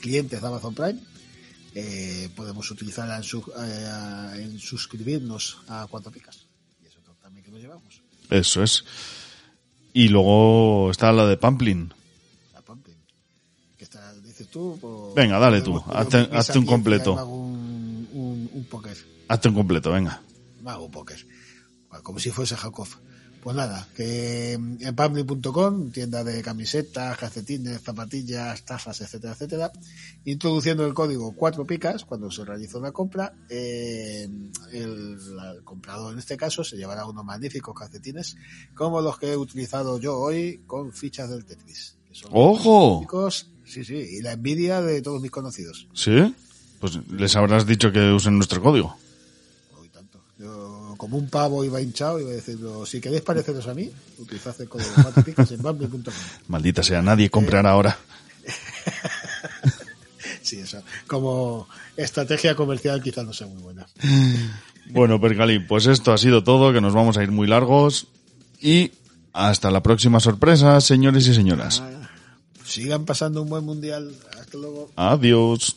clientes de Amazon Prime eh, podemos utilizarla en, su- eh, en suscribirnos a Cuatro Picas y eso también que nos llevamos Eso es. Y luego está la de Pamplin. la Pumpkin que está, dices tú o- Venga, dale tú, hazte- hazte un completo. un, un, un póker Hazte un completo, venga. hago un póker. Como si fuese Jacob. Pues nada, que en pamblin.com, tienda de camisetas, calcetines, zapatillas, tazas, etcétera, etcétera, introduciendo el código 4 picas cuando se realiza una compra, eh, el, el comprador en este caso se llevará unos magníficos calcetines como los que he utilizado yo hoy con fichas del Tetris. que son ¡Ojo! Sí, sí, y la envidia de todos mis conocidos. ¿Sí? Pues les habrás dicho que usen nuestro código. Yo, como un pavo iba hinchado, y iba diciendo, si queréis pareceros a mí, utilizad el código en Maldita sea, nadie comprará eh, ahora. sí, eso. Como estrategia comercial quizás no sea muy buena. Bueno, Percali, pues esto ha sido todo, que nos vamos a ir muy largos y hasta la próxima sorpresa, señores y señoras. Ah, sigan pasando un buen mundial. Hasta luego. Adiós.